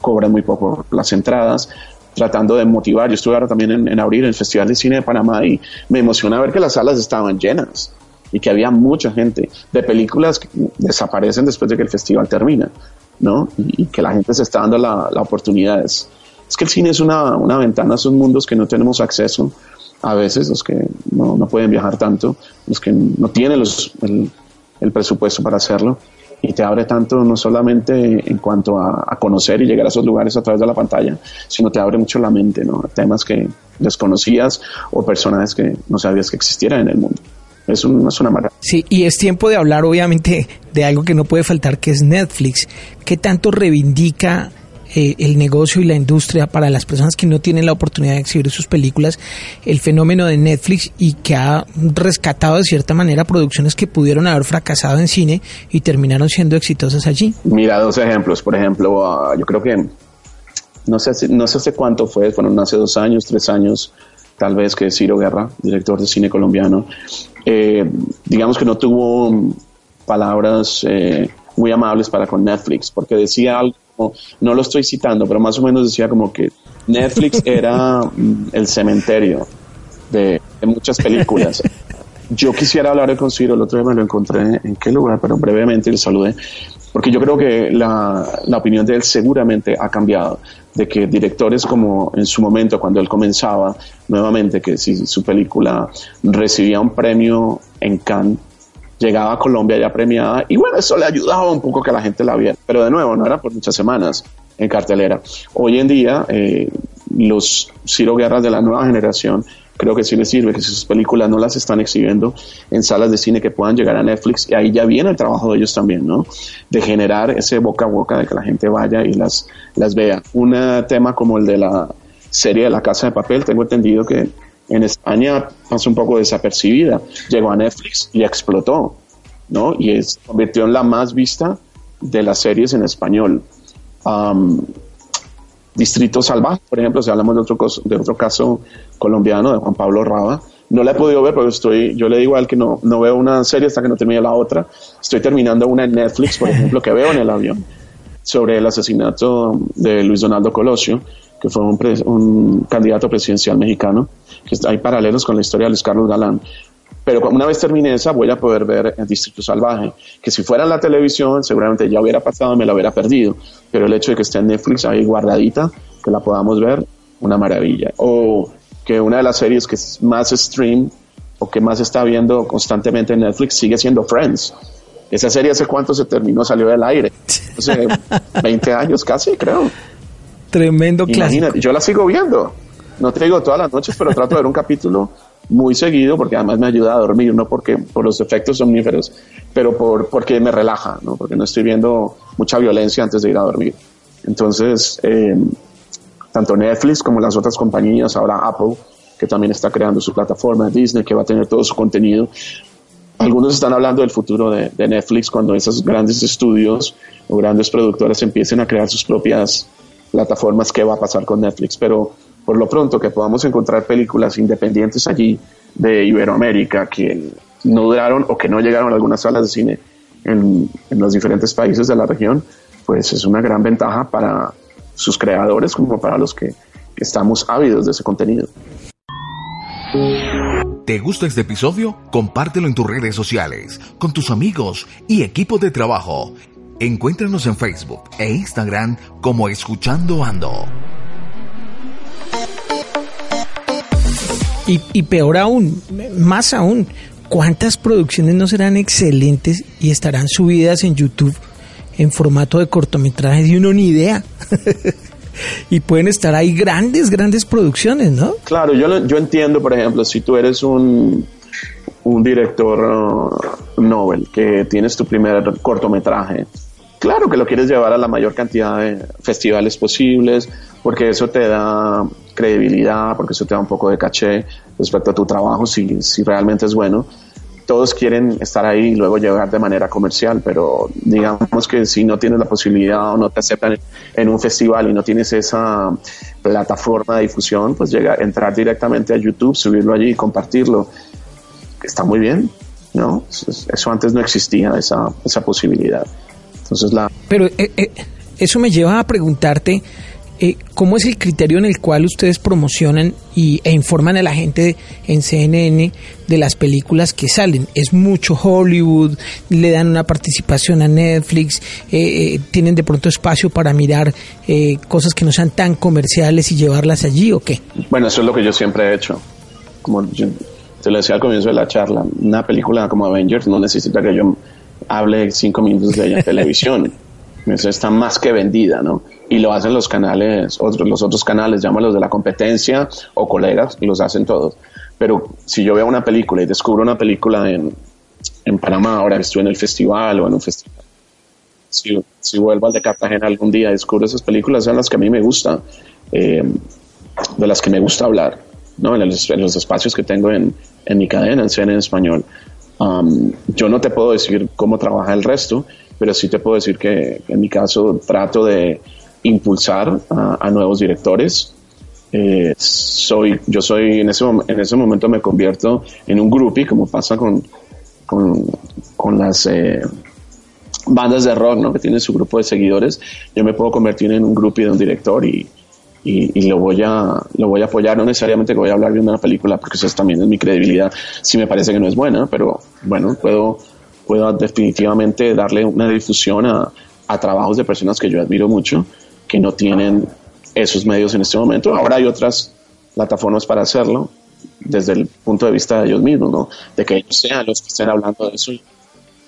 cobran muy poco las entradas, tratando de motivar. Yo estuve ahora también en, en abrir el Festival de Cine de Panamá y me emociona ver que las salas estaban llenas y que había mucha gente de películas que desaparecen después de que el festival termina, ¿no? Y, que la gente se está dando la, la oportunidad. Es, que el cine es una, una ventana a esos mundos que no tenemos acceso a veces, los que no, no pueden viajar tanto, los que no tienen el, el presupuesto para hacerlo y te abre tanto no solamente en cuanto a, a, conocer y llegar a esos lugares a través de la pantalla, sino te abre mucho la mente, ¿no? Temas que desconocías o personajes que no sabías que existieran en el mundo. Es, un, es una maravilla. Sí, y es tiempo de hablar obviamente de algo que no puede faltar, que es Netflix. ¿Qué tanto reivindica eh, el negocio y la industria para las personas que no tienen la oportunidad de exhibir sus películas, el fenómeno de Netflix y que ha rescatado de cierta manera producciones que pudieron haber fracasado en cine y terminaron siendo exitosas allí. Mira dos ejemplos, por ejemplo, uh, yo creo que no sé, no sé hace cuánto fue, fueron hace dos años, tres años, tal vez que Ciro Guerra, director de cine colombiano, eh, digamos que no tuvo mm, palabras eh, muy amables para con Netflix, porque decía algo, no lo estoy citando, pero más o menos decía como que Netflix era mm, el cementerio de muchas películas. Yo quisiera hablar con Ciro, el otro día me lo encontré en qué lugar, pero brevemente le saludé, porque yo creo que la, la opinión de él seguramente ha cambiado, de que directores como en su momento, cuando él comenzaba nuevamente, que si su película recibía un premio en Cannes, llegaba a Colombia ya premiada, y bueno, eso le ayudaba un poco que la gente la viera, pero de nuevo, no era por muchas semanas en cartelera. Hoy en día, eh, los Ciro Guerras de la nueva generación creo que sí les sirve que si sus películas no las están exhibiendo en salas de cine que puedan llegar a Netflix y ahí ya viene el trabajo de ellos también, ¿no? De generar ese boca a boca de que la gente vaya y las, las vea. Un eh, tema como el de la serie de La Casa de Papel, tengo entendido que en España pasó un poco desapercibida, llegó a Netflix y explotó, ¿no? Y se convirtió en la más vista de las series en español. Distrito Salvaje, por ejemplo, si hablamos de otro, cos- de otro caso colombiano, de Juan Pablo Raba, no la he podido ver porque estoy, yo le digo a él que no, no veo una serie hasta que no termine la otra. Estoy terminando una en Netflix, por ejemplo, que veo en el avión, sobre el asesinato de Luis Donaldo Colosio, que fue un, pres- un candidato presidencial mexicano, que hay paralelos con la historia de Luis Carlos Galán. Pero una vez termine esa, voy a poder ver el Distrito Salvaje, que si fuera en la televisión, seguramente ya hubiera pasado, me la hubiera perdido. Pero el hecho de que esté en Netflix ahí guardadita, que la podamos ver, una maravilla. O que una de las series que es más stream o que más está viendo constantemente en Netflix sigue siendo Friends. Esa serie hace cuánto se terminó, salió del aire. Hace 20 años casi, creo. Tremendo clásico. Imagínate, yo la sigo viendo. No te digo todas las noches, pero trato de ver un capítulo muy seguido porque además me ayuda a dormir, no porque por los efectos somníferos, pero por, porque me relaja, ¿no? porque no estoy viendo mucha violencia antes de ir a dormir. Entonces, eh, tanto Netflix como las otras compañías, ahora Apple, que también está creando su plataforma, Disney, que va a tener todo su contenido. Algunos están hablando del futuro de, Netflix cuando esos grandes estudios o grandes productoras empiecen a crear sus propias plataformas, qué va a pasar con Netflix. Pero por lo pronto que podamos encontrar películas independientes allí de Iberoamérica que no duraron o que no llegaron a algunas salas de cine en, los diferentes países de la región, pues es una gran ventaja para sus creadores como para los que, estamos ávidos de ese contenido. ¿Te gusta este episodio? Compártelo en tus redes sociales, con tus amigos y equipo de trabajo. Encuéntranos en Facebook e Instagram como Escuchando Ando. Y, y peor aún, más aún, ¿cuántas producciones no serán excelentes y estarán subidas en YouTube en formato de cortometrajes y uno ni idea? y pueden estar ahí grandes, grandes producciones, ¿no? Claro, yo, yo entiendo, por ejemplo, si tú eres un, un director uh, Nobel, que tienes tu primer cortometraje, claro que lo quieres llevar a la mayor cantidad de festivales posibles, porque eso te da credibilidad, porque eso te da un poco de caché respecto a tu trabajo, si, si realmente es bueno. Todos quieren estar ahí y luego llegar de manera comercial, pero digamos que si no tienes la posibilidad o no te aceptan en un festival y no tienes esa plataforma de difusión, pues llega, entrar directamente a YouTube, subirlo allí y compartirlo. Está muy bien, ¿no? Eso- antes no existía, esa, esa posibilidad. Entonces la, Pero eh, eh, eso me lleva a preguntarte eh, cómo es el criterio en el cual ustedes promocionan y, e informan a la gente en CNN de las películas que salen. Es mucho Hollywood, le dan una participación a Netflix, eh, eh, tienen de pronto espacio para mirar eh, cosas que no sean tan comerciales y llevarlas allí o qué. Bueno, eso es lo que yo siempre he hecho. Como yo te lo decía al comienzo de la charla, una película como Avengers no necesita que yo hable cinco minutos de ella en televisión. Eso está más que vendida, ¿no? Y lo hacen los canales, otros, los otros canales, llámalos de la competencia o colegas, los hacen todos. Pero si yo veo una película y descubro una película en, en Panamá, ahora que estuve en el festival o en un festival, si, si vuelvo al de Cartagena algún día, descubro esas películas, son las que a mí me gustan, eh, de las que me gusta hablar, ¿no? En los espacios que tengo en, en mi cadena, en CNN en español. Um, yo no te puedo decir cómo trabaja el resto, pero sí te puedo decir que en mi caso trato de impulsar a, nuevos directores. Eh, soy, yo soy en ese, en ese momento me convierto en un groupie, como pasa con, con, con las eh, bandas de rock, ¿no? Que tienen su grupo de seguidores. Yo me puedo convertir en un groupie de un director y, y, lo voy a lo voy a apoyar no necesariamente que voy a hablar de una película porque eso es también es mi credibilidad si me parece que no es buena pero bueno puedo puedo definitivamente darle una difusión a, a trabajos de personas que yo admiro mucho que no tienen esos medios en este momento. Ahora hay otras plataformas para hacerlo desde el punto de vista de ellos mismos no de que ellos sean los que estén hablando de eso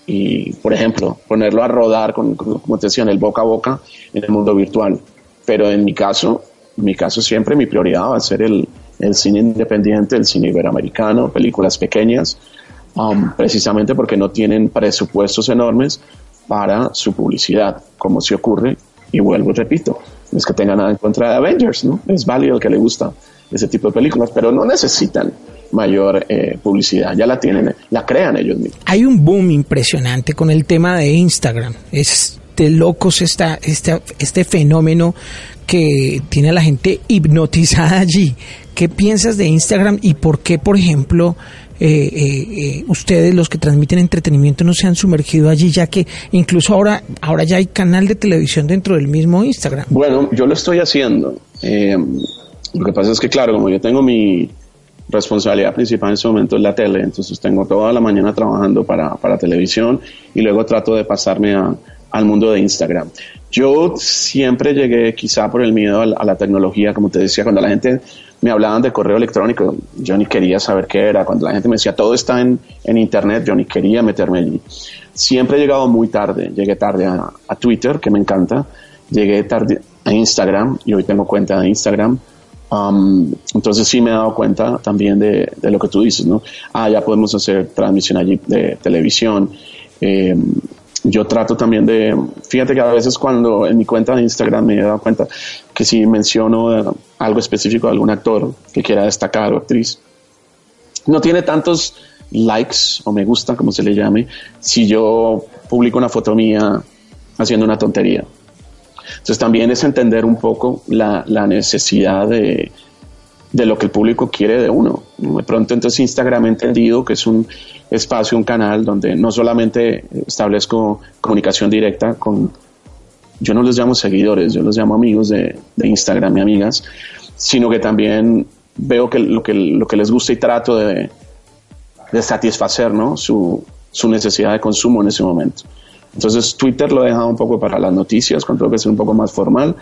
y, por ejemplo ponerlo a rodar con, como te decía en el boca a boca en el mundo virtual. Pero en mi caso mi caso siempre mi prioridad va a ser el, el cine independiente, el cine iberoamericano, películas pequeñas, um, precisamente porque no tienen presupuestos enormes para su publicidad, como si ocurre, y vuelvo y repito, no es que tenga nada en contra de Avengers, ¿no? Es válido el que le gusta ese tipo de películas, pero no necesitan mayor eh, publicidad, ya la tienen, la crean ellos mismos. Hay un boom impresionante con el tema de Instagram. Es de locos esta, esta, este fenómeno que tiene a la gente hipnotizada allí. ¿Qué piensas de Instagram y por qué, por ejemplo, eh, eh, eh, ustedes los que transmiten entretenimiento no se han sumergido allí, ya que incluso ahora, ahora ya hay canal de televisión dentro del mismo Instagram? Bueno, yo lo estoy haciendo. Eh, lo que pasa es que, claro, como yo tengo mi responsabilidad principal en ese momento es la tele, entonces tengo toda la mañana trabajando para, para televisión y luego trato de pasarme a- al mundo de Instagram. Yo siempre llegué, quizá por el miedo a la, a la tecnología, como te decía, cuando la gente me hablaban de correo electrónico, yo ni quería saber qué era. Cuando la gente me decía todo está en, en Internet, yo ni quería meterme allí. Siempre he llegado muy tarde. Llegué tarde a, a Twitter, que me encanta. Llegué tarde a Instagram y hoy tengo cuenta de Instagram. Um, entonces sí me he dado cuenta también de, de lo que tú dices, ¿no? Ah, ya podemos hacer transmisión allí de televisión. Eh, yo trato también de, fíjate que a veces cuando en mi cuenta de Instagram me he dado cuenta que si menciono eh, algo específico de algún actor que quiera destacar o actriz, no tiene tantos likes o me gusta, como se le llame, si yo publico una foto mía haciendo una tontería. Entonces también es entender un poco la, la necesidad de, de lo que el público quiere de uno. De pronto entonces Instagram entendido que es un espacio, un canal donde no solamente establezco comunicación directa con, yo no los llamo seguidores, yo los llamo amigos de, de Instagram y amigas, sino que también veo que lo que, lo que les gusta y trato de, de satisfacer ¿no? su, su necesidad de consumo en ese momento. Entonces Twitter lo he dejado un poco para las noticias, cuando tengo que ser un poco más formal,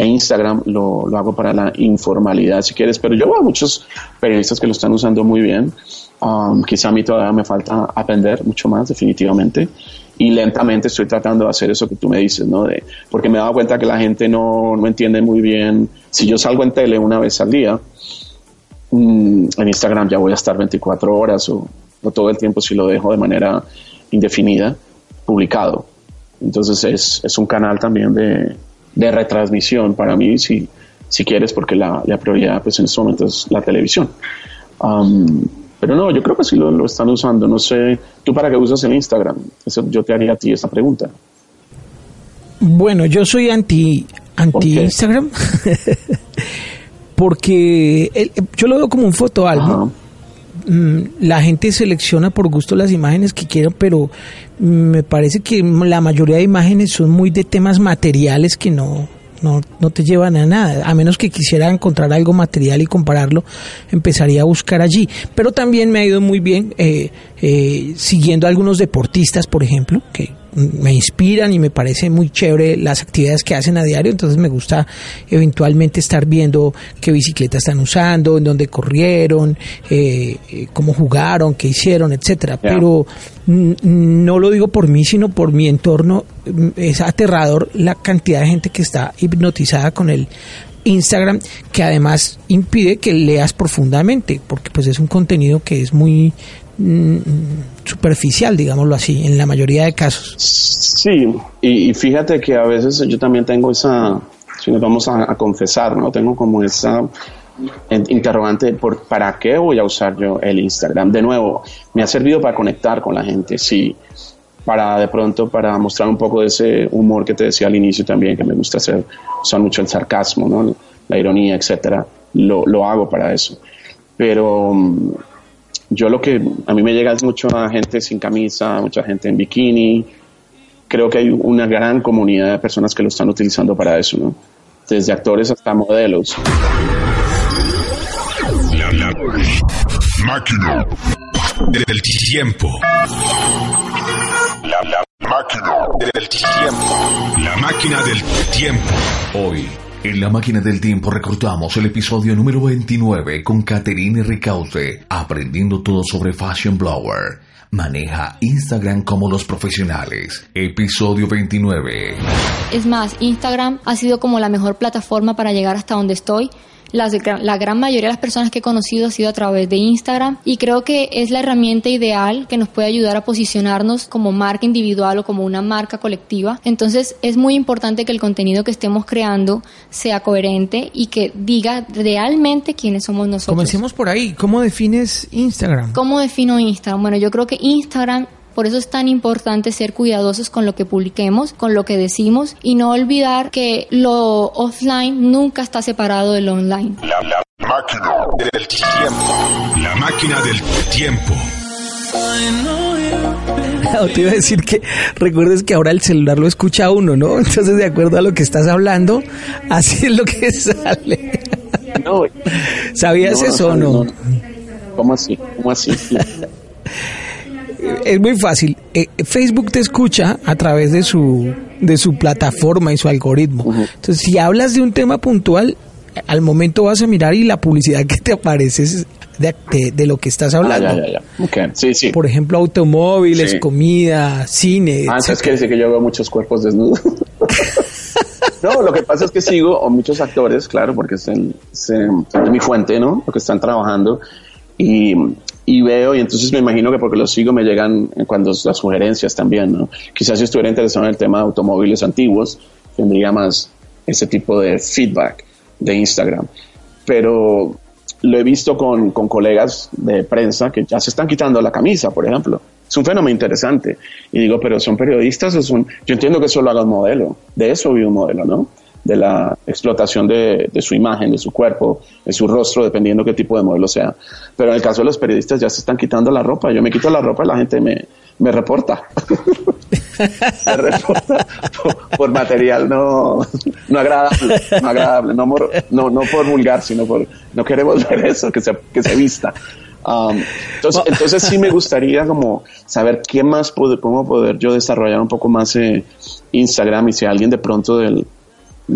e Instagram lo, lo hago para la informalidad, si quieres, pero yo veo a muchos periodistas que lo están usando muy bien. Um, quizá a mí todavía me falta aprender mucho más, definitivamente, y lentamente estoy tratando de hacer eso que tú me dices, ¿no? De, porque me he dado cuenta que la gente no, no entiende muy bien. Si yo salgo en tele una vez al día, mm, en Instagram ya voy a estar 24 horas o, o todo el tiempo si lo dejo de manera indefinida publicado. Entonces es, es un canal también de, de retransmisión para mí, si, si quieres, porque la, la prioridad pues en este momento es la televisión. Um, pero no, yo creo que sí lo, lo están usando. No sé, ¿tú para qué usas el Instagram? Eso, yo te haría a ti esta pregunta. Bueno, yo soy anti, anti Instagram porque el- yo lo veo como un fotoálbum. Mm, La gente selecciona por gusto las imágenes que quiera, pero mm, me parece que la mayoría de imágenes son muy de temas materiales que no, no, no te llevan a nada. A menos que quisiera encontrar algo material y compararlo, empezaría a buscar allí. Pero también me ha ido muy bien eh, eh, siguiendo a algunos deportistas, por ejemplo, que mm, me inspiran y me parece muy chévere las actividades que hacen a diario, entonces me gusta eventualmente estar viendo qué bicicleta están usando, en dónde corrieron, eh, eh, cómo jugaron, qué hicieron, etcétera. Pero no lo digo por mí, sino por mi entorno. Mm, Es aterrador la cantidad de gente que está hipnotizada con el Instagram, que además impide que leas profundamente, porque pues es un contenido que es muy superficial, digámoslo así, en la mayoría de casos. Sí, y, fíjate que a veces yo también tengo esa, si nos vamos a, confesar, ¿no? Tengo como esa interrogante por para qué voy a usar yo el Instagram. De nuevo, me ha servido para conectar con la gente, sí, para de pronto para mostrar un poco de ese humor que te decía al inicio también, que me gusta hacer, usar mucho el sarcasmo, ¿no? la ironía, etcétera. Lo, lo hago para eso. Pero mm, yo lo que a mí me llega es mucho a gente sin camisa, mucha gente en bikini. Creo que hay una gran comunidad de personas que lo están utilizando para eso, ¿no? Desde actores hasta modelos. La, la máquina del tiempo. La, la máquina del tiempo. La máquina del tiempo. Hoy, en la máquina del tiempo recordamos el episodio número 29 con Caterine Ricauce, aprendiendo todo sobre Fashion Blower. Maneja Instagram como los profesionales. Episodio 29. Es más, Instagram ha sido como la mejor plataforma para llegar hasta donde estoy. La gran mayoría de las personas que he conocido ha sido a través de Instagram y creo que es la herramienta ideal que nos puede ayudar a posicionarnos como marca individual o como una marca colectiva. Entonces es muy importante que el contenido que estemos creando sea coherente y que diga realmente quiénes somos nosotros. Comencemos por ahí. ¿Cómo defines Instagram? ¿Cómo defino Instagram? Bueno, yo creo que Instagram, por eso es tan importante ser cuidadosos con lo que publiquemos, con lo que decimos y no olvidar que lo offline nunca está separado de lo online. La, la máquina del tiempo. La máquina del tiempo. O te iba a decir que recuerdes que ahora el celular lo escucha a uno, ¿no? Entonces, de acuerdo a lo que estás hablando, así es lo que sale. No, ¿Sabías no, eso o no, no? no. ¿Cómo así? ¿Cómo así? Es muy fácil. Eh, Facebook te escucha a través de su, de su plataforma y su algoritmo. Entonces, si hablas de un tema puntual, al momento vas a mirar y la publicidad que te aparece es de, de- de lo que estás hablando. Ah, ya, ya, ya. Ok, sí, sí. Por ejemplo, automóviles, Sí. comida, cine. Ah, entonces etcétera. quiere decir que yo veo muchos cuerpos desnudos. no, lo que pasa es que sigo a muchos actores, claro, porque es, el- es, eh, es mi fuente, ¿no? Lo que están trabajando. Y, y veo, y entonces me imagino que porque los sigo me llegan cuando las sugerencias también, ¿no? Quizás si estuviera interesado en el tema de automóviles antiguos, tendría más ese tipo de feedback de Instagram. Pero lo he visto con, con colegas de prensa que ya se están quitando la camisa, por ejemplo. Es un fenómeno interesante. Y digo, pero son periodistas o son... Yo entiendo que eso lo haga un modelo. De eso vive un modelo, ¿no? De la explotación de, de su imagen, de su cuerpo, de su rostro, dependiendo qué tipo de modelo sea. Pero en el caso de los periodistas ya se están quitando la ropa. Yo me quito la ropa y la gente me, me reporta. me reporta por, material no, no agradable, no agradable, no, no, no por vulgar, sino por no queremos ver eso, que se, que se vista. Um, entonces, entonces sí me gustaría como saber qué más puedo, cómo poder yo desarrollar un poco más eh, Instagram y si alguien de pronto del,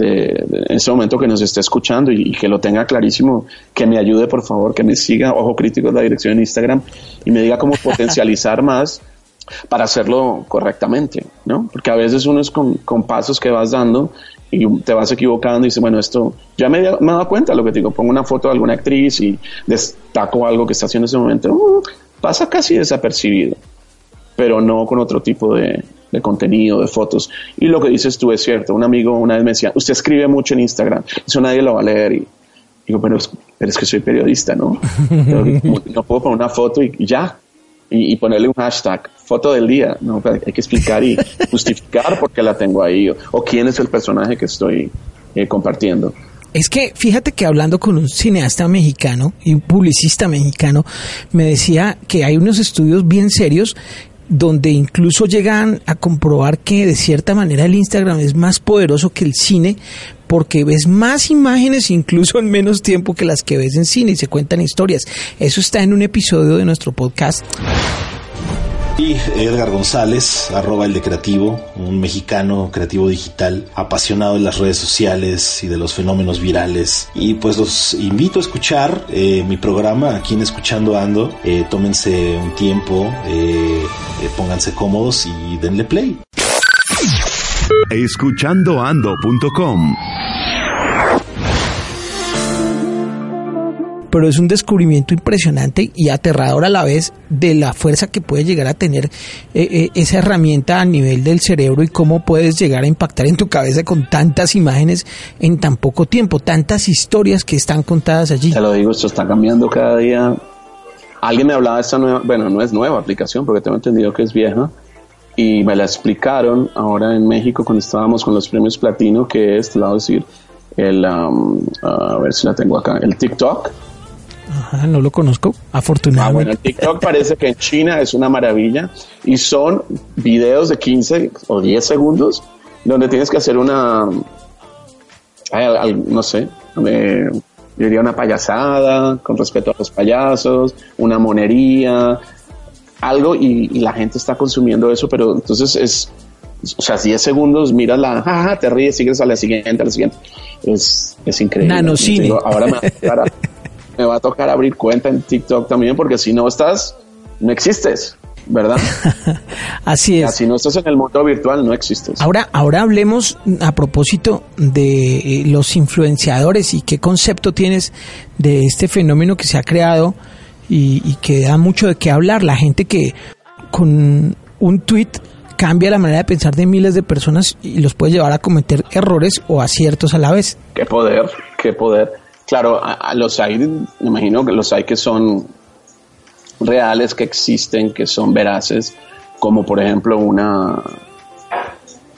en este momento que nos esté escuchando y, que lo tenga clarísimo, que me ayude por favor, que me siga, ojo crítico es la dirección en Instagram y me diga cómo potencializar más para hacerlo correctamente, ¿no? Porque a veces uno es con, con pasos que vas dando y te vas equivocando y dices, bueno, esto, ya me, me he dado cuenta lo que te digo, pongo una foto de alguna actriz y destaco algo que está haciendo en ese momento, uh, pasa casi desapercibido, pero no con otro tipo de, de contenido, de fotos. Y lo que dices tú es cierto, un amigo una vez me decía, usted escribe mucho en Instagram, eso nadie lo va a leer y digo, pero pero es que soy periodista, ¿no? No puedo poner una foto y ya, y, ponerle un hashtag, foto del día, ¿no? Hay que explicar y justificar por qué la tengo ahí o, o quién es el personaje que estoy eh, compartiendo. Es que fíjate que hablando con un cineasta mexicano y un publicista mexicano, me decía que hay unos estudios bien serios donde incluso llegan a comprobar que de cierta manera el Instagram es más poderoso que el cine porque ves más imágenes incluso en menos tiempo que las que ves en cine y se cuentan historias. Eso está en un episodio de nuestro podcast. Y Edgar González, arroba el de creativo, un mexicano creativo digital, apasionado de las redes sociales y de los fenómenos virales. Y pues los invito a escuchar eh, mi programa aquí en Escuchando Ando. Eh, tómense un tiempo, eh, pónganse cómodos y denle play. Pero es un descubrimiento impresionante y aterrador a la vez de la fuerza que puede llegar a tener eh, eh, esa herramienta a nivel del cerebro y cómo puedes llegar a impactar en tu cabeza con tantas imágenes en tan poco tiempo, tantas historias que están contadas allí. Te lo digo, esto está cambiando cada día. Alguien me hablaba de esta nueva, bueno, no es nueva aplicación porque tengo entendido que es vieja, y me la explicaron ahora en México cuando estábamos con los premios platino, que es, te lo voy a decir, el, um, a ver si la tengo acá, el TikTok. Ajá, no lo conozco, afortunadamente. Ah, bueno, TikTok parece que en China es una maravilla y son videos de 15 o 10 segundos donde tienes que hacer una, no sé, eh, yo diría una payasada con respecto a los payasos, una monería, algo y, la gente está consumiendo eso, pero entonces es, o sea, 10 segundos, miras la, jaja, te ríes, sigues a la siguiente, a la siguiente. Es, es increíble. Nanocine. ahora me va, a tocar, me va a tocar abrir cuenta en TikTok también, porque si no estás, no existes. ¿verdad? Así es. Si no estás en el mundo virtual, no existes. Ahora, ahora hablemos a propósito de eh, los influenciadores y qué concepto tienes de este fenómeno que se ha creado y, que da mucho de qué hablar. La gente que con un tweet cambia la manera de pensar de miles de personas y los puede llevar a cometer errores o aciertos a la vez. Qué poder, qué poder. Claro, a, los hay, me imagino que los hay que son reales, que existen, que son veraces, como por ejemplo una,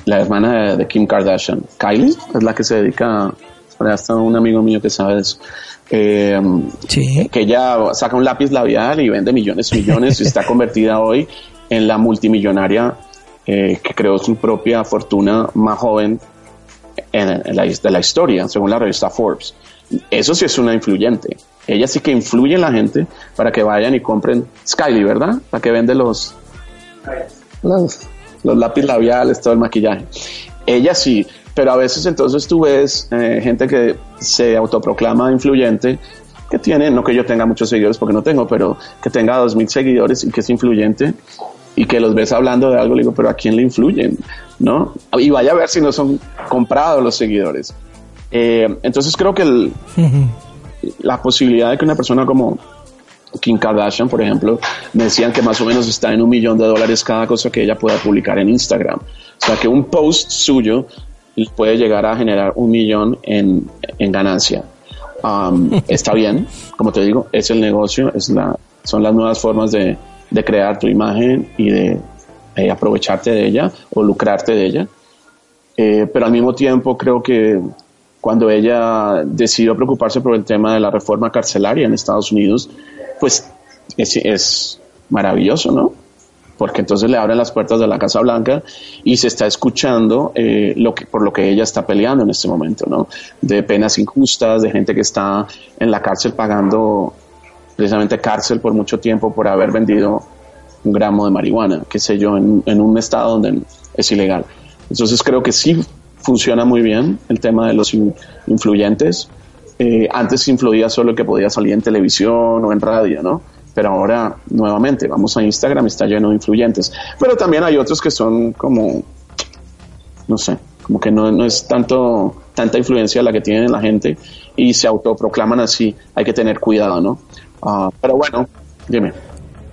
la hermana de, Kim Kardashian, Kylie, es la que se dedica, hasta un amigo mío que sabe de eso. Eh, que ella saca un lápiz labial y vende millones y millones y está convertida hoy en la multimillonaria eh, que creó su propia fortuna más joven en, la, de la historia, según la revista Forbes. Eso sí es una influyente. Ella sí que influye en la gente para que vayan y compren Skyly, ¿verdad? Para que vende los, los, los lápiz labiales, todo el maquillaje. Ella sí, pero a veces entonces tú ves eh, gente que se autoproclama influyente, que tiene, no que yo tenga muchos seguidores porque no tengo, pero que tenga dos mil seguidores y que es influyente y que los ves hablando de algo, le digo, pero ¿a quién le influyen? ¿No? Y vaya a ver si no son comprados los seguidores. Eh, entonces creo que la posibilidad de que una persona como Kim Kardashian, por ejemplo, me decían que más o menos está en un millón de dólares cada cosa que ella pueda publicar en Instagram. O sea que un post suyo puede llegar a generar un millón en, en ganancia. Um, está bien, como te digo, es el negocio, es la, son las nuevas formas de, de crear tu imagen y de aprovecharte de ella o lucrarte de ella. Eh, pero al mismo tiempo creo que cuando ella decidió preocuparse por el tema de la reforma carcelaria en Estados Unidos, pues es, es maravilloso, ¿no? porque entonces le abren las puertas de la Casa Blanca y se está escuchando eh, lo que, por lo que ella está peleando en este momento, ¿no? De penas injustas, de gente que está en la cárcel pagando precisamente cárcel por mucho tiempo por haber vendido un gramo de marihuana, qué sé yo, en, un estado donde es ilegal. Entonces creo que sí funciona muy bien el tema de los influyentes. Eh, antes influía solo que podía salir en televisión o en radio, ¿no? pero ahora nuevamente vamos a Instagram, está lleno de influyentes, pero también hay otros que son como, no sé, como que no, es tanto tanta influencia la que tiene la gente y se autoproclaman así, hay que tener cuidado, ¿no? Ah, pero bueno, dime.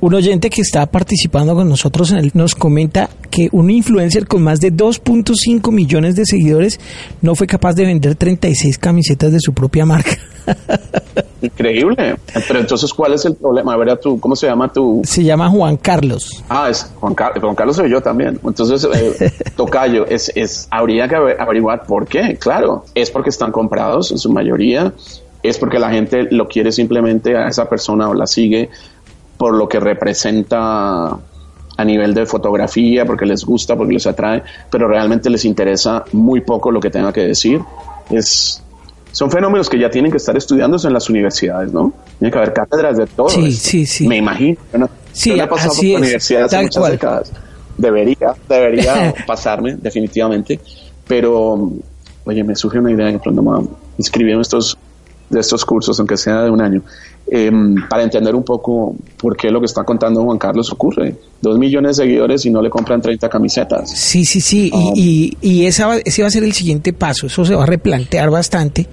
Un oyente que está participando con nosotros en el, nos comenta que un influencer con más de 2.5 millones de seguidores no fue capaz de vender 36 camisetas de su propia marca. Increíble. Pero entonces, ¿cuál es el problema? A ver, tú, ¿cómo se llama tu...? Se llama Juan Carlos. Ah, es Juan, Juan Carlos soy yo también. Entonces, eh, Tocayo, es, es, habría que averiguar por qué. Claro, es porque están comprados en su mayoría, es porque la gente lo quiere simplemente a esa persona o la sigue por lo que representa a nivel de fotografía, porque les gusta, porque les atrae, pero realmente les interesa muy poco lo que tenga que decir. Es son fenómenos que ya tienen que estar estudiándose en las universidades, ¿no? Tiene que haber cátedras de todo. Sí, sí, sí. Me imagino. ¿no? Sí, he pasado por universidades hace muchas décadas. Debería, debería pasarme, definitivamente. Pero, oye, me surge una idea que pronto me inscribir en estos, de estos cursos, aunque sea de un año. Em, para entender un poco por qué lo que está contando Juan Carlos ocurre. Dos millones de seguidores y no le compran 30 camisetas. Sí, sí, sí. y, ah. y, esa ese va a ser el siguiente paso. Eso se va a replantear bastante.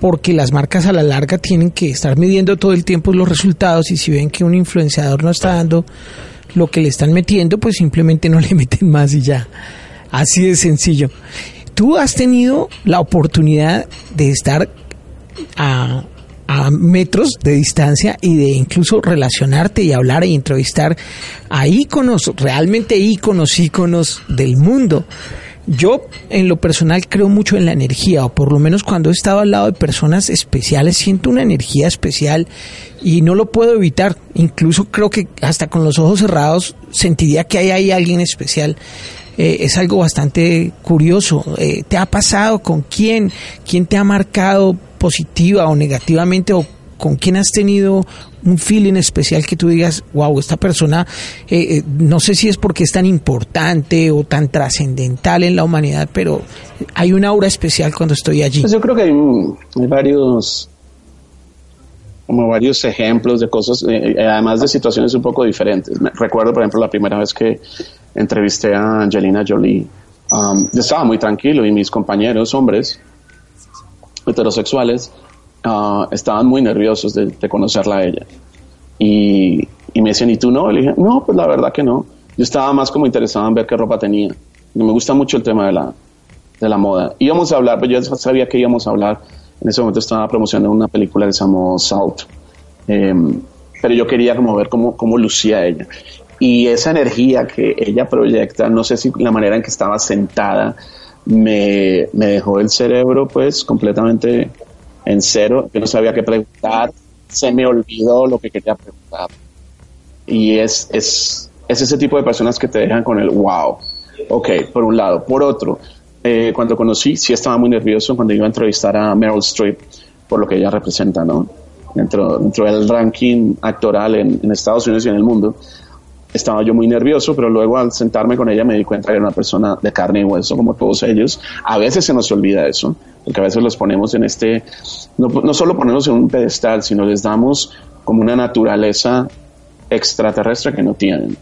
porque las marcas a la larga tienen que estar midiendo todo el tiempo los resultados y si ven que un influenciador no está dando lo que le están metiendo, pues simplemente no le meten más y ya. Así de sencillo. Tú has tenido la oportunidad de estar a, a metros de distancia y de incluso relacionarte y hablar y entrevistar a íconos, realmente íconos, íconos del mundo. Yo, en lo personal, creo mucho en la energía, o por lo menos cuando he estado al lado de personas especiales, siento una energía especial y no lo puedo evitar. Incluso creo que hasta con los ojos cerrados sentiría que hay ahí alguien especial. Eh, es algo bastante curioso. Eh, ¿Te ha pasado con quién? ¿Quién te ha marcado positiva o negativamente? ¿O con quién has tenido un feeling especial que tú digas, wow, esta persona, eh, no sé si es porque es tan importante o tan trascendental en la humanidad, pero hay una aura especial cuando estoy allí. Pues yo creo que hay, varios como varios ejemplos de cosas, además de situaciones un poco diferentes. Recuerdo, por ejemplo, la primera vez que entrevisté a Angelina Jolie. Um, yo estaba muy tranquilo y mis compañeros hombres heterosexuales uh, estaban muy nerviosos de, conocerla a ella. Y, y, me decían, ¿y tú no? le dije, no, pues la verdad que no. Yo estaba más como interesado en ver qué ropa tenía. Y me gusta mucho el tema de la, de la moda. Íbamos a hablar, pero yo sabía que íbamos a hablar. En ese momento estaba promocionando una película que se llamó Salt. Em, pero yo quería como ver cómo, cómo lucía ella y esa energía que ella proyecta, no sé si la manera en que estaba sentada, me, me dejó el cerebro pues completamente en cero, yo no sabía qué preguntar, se me olvidó lo que quería preguntar. Y es, es, es ese tipo de personas que te dejan con el wow. Ok, por un lado. Por otro, eh, cuando conocí, sí estaba muy nervioso cuando iba a entrevistar a Meryl Streep por lo que ella representa, ¿no? Dentro, dentro del ranking actoral en, en Estados Unidos y en el mundo estaba yo muy nervioso, pero luego al sentarme con ella me di cuenta que era una persona de carne y hueso como todos ellos. A veces se nos olvida eso, porque a veces los ponemos en este, no, no solo ponemos en un pedestal, sino les damos como una naturaleza extraterrestre que no tienen.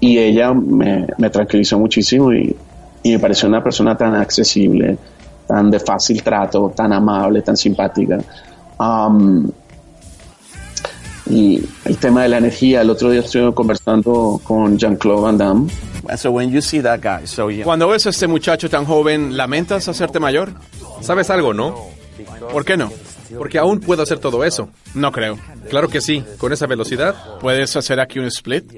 Y ella me, me tranquilizó muchísimo y, y, me pareció una persona tan accesible, tan de fácil trato, tan amable, tan simpática. Um, y el tema de la energía, el otro día estuve conversando con Jean-Claude Van Damme. Cuando ves a este muchacho tan joven, ¿lamentas hacerte mayor? ¿Sabes algo, no? ¿Por qué no? Porque aún puedo hacer todo eso. No creo. Claro que sí. Con esa velocidad, ¿puedes hacer aquí un split?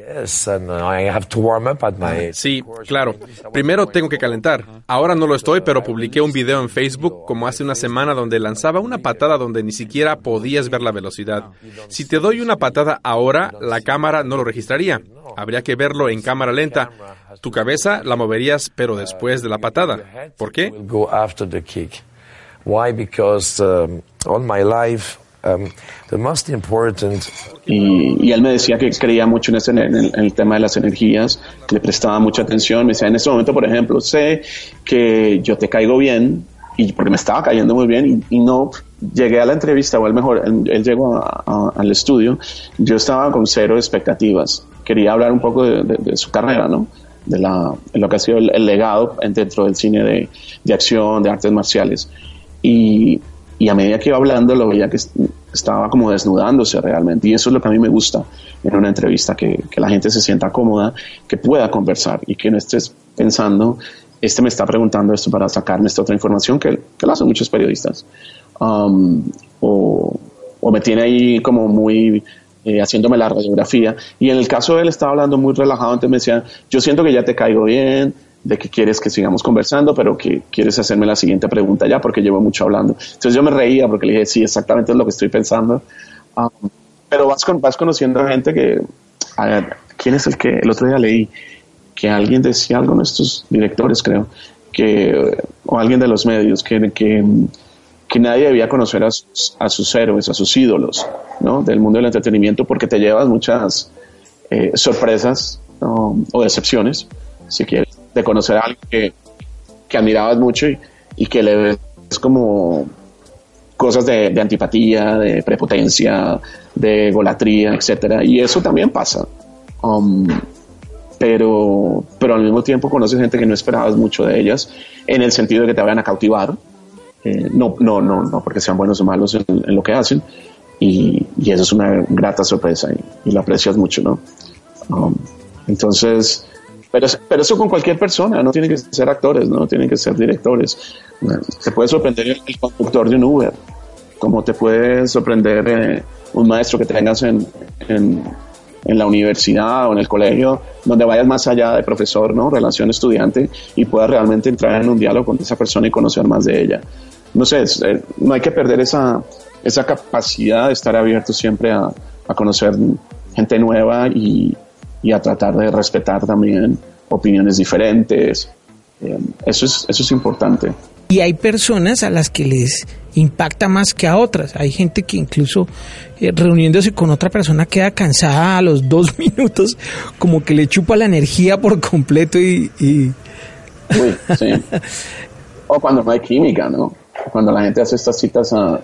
Sí, claro. Primero tengo que calentar. Ahora no lo estoy, pero publiqué un video en Facebook como hace una semana donde lanzaba una patada donde ni siquiera podías ver la velocidad. Si te doy una patada ahora, la cámara no lo registraría. Habría que verlo en cámara lenta. Tu cabeza la moverías, pero después de la patada. ¿Por qué? Why? Because um, um. Y, y, él me decía que creía mucho en, ese, en, el, en, el, tema de las energías, que le prestaba mucha atención. Me decía, en este momento, por ejemplo, sé que yo te caigo bien, y porque me estaba cayendo muy bien, y, y no llegué a la entrevista, o al mejor, él, él llegó a, a, al estudio, yo estaba con cero expectativas. Quería hablar un poco de, de, de su carrera, ¿no? De, la, lo que ha sido el, el legado dentro del cine de acción, de artes marciales. Y, y, a medida que iba hablando lo veía que estaba como desnudándose realmente. Y eso es lo que a mí me gusta en una entrevista, que, que, la gente se sienta cómoda, que pueda conversar y que no estés pensando, este me está preguntando esto para sacarme esta otra información que, que lo hacen muchos periodistas. Um, o, o, me tiene ahí como muy eh, haciéndome la radiografía. Y en el caso de él estaba hablando muy relajado, entonces me decía, yo siento que ya te caigo bien, de que quieres que sigamos conversando, pero que quieres hacerme la siguiente pregunta ya porque llevo mucho hablando. Entonces yo me reía porque le dije, sí, exactamente es lo que estoy pensando. Pero vas, con, vas conociendo gente que, a ver, ¿quién es el que el otro día leí? Que alguien decía algo, de estos directores creo, que, o alguien de los medios, que, que, que nadie debía conocer a sus, a sus héroes, a sus ídolos, ¿no? Del mundo del entretenimiento porque te llevas muchas eh, sorpresas o decepciones, si quieres de conocer a alguien que, que admirabas mucho y, y, que le ves como cosas de, de, antipatía, de prepotencia, de golatría, etcétera. Y eso también pasa. Um, pero, pero al mismo tiempo conoces gente que no esperabas mucho de ellas, en el sentido de que te vayan a cautivar. eh, no, no, no, no porque sean buenos o malos en, en lo que hacen. Y, y, eso es una grata sorpresa y, y lo aprecias mucho, ¿no? Um, entonces, pero, pero eso con cualquier persona, no tienen que ser actores, no tienen que ser directores. Te puede sorprender el conductor de un Uber, como te puede sorprender eh, un maestro que tengas en, en, en, la universidad o en el colegio, donde vayas más allá de profesor, ¿no? Relación estudiante y puedas realmente entrar en un diálogo con esa persona y conocer más de ella. No sé, es, eh, no hay que perder esa, esa capacidad de estar abierto siempre a, a conocer gente nueva y, y, a tratar de respetar también opiniones diferentes. Eh, eso, es, eso es importante. Y hay personas a las que les impacta más que a otras. Hay gente que incluso eh, reuniéndose con otra persona queda cansada a los dos minutos, como que le chupa la energía por completo y... y... Uy, sí. o cuando no hay química, ¿no? Cuando la gente hace estas citas a,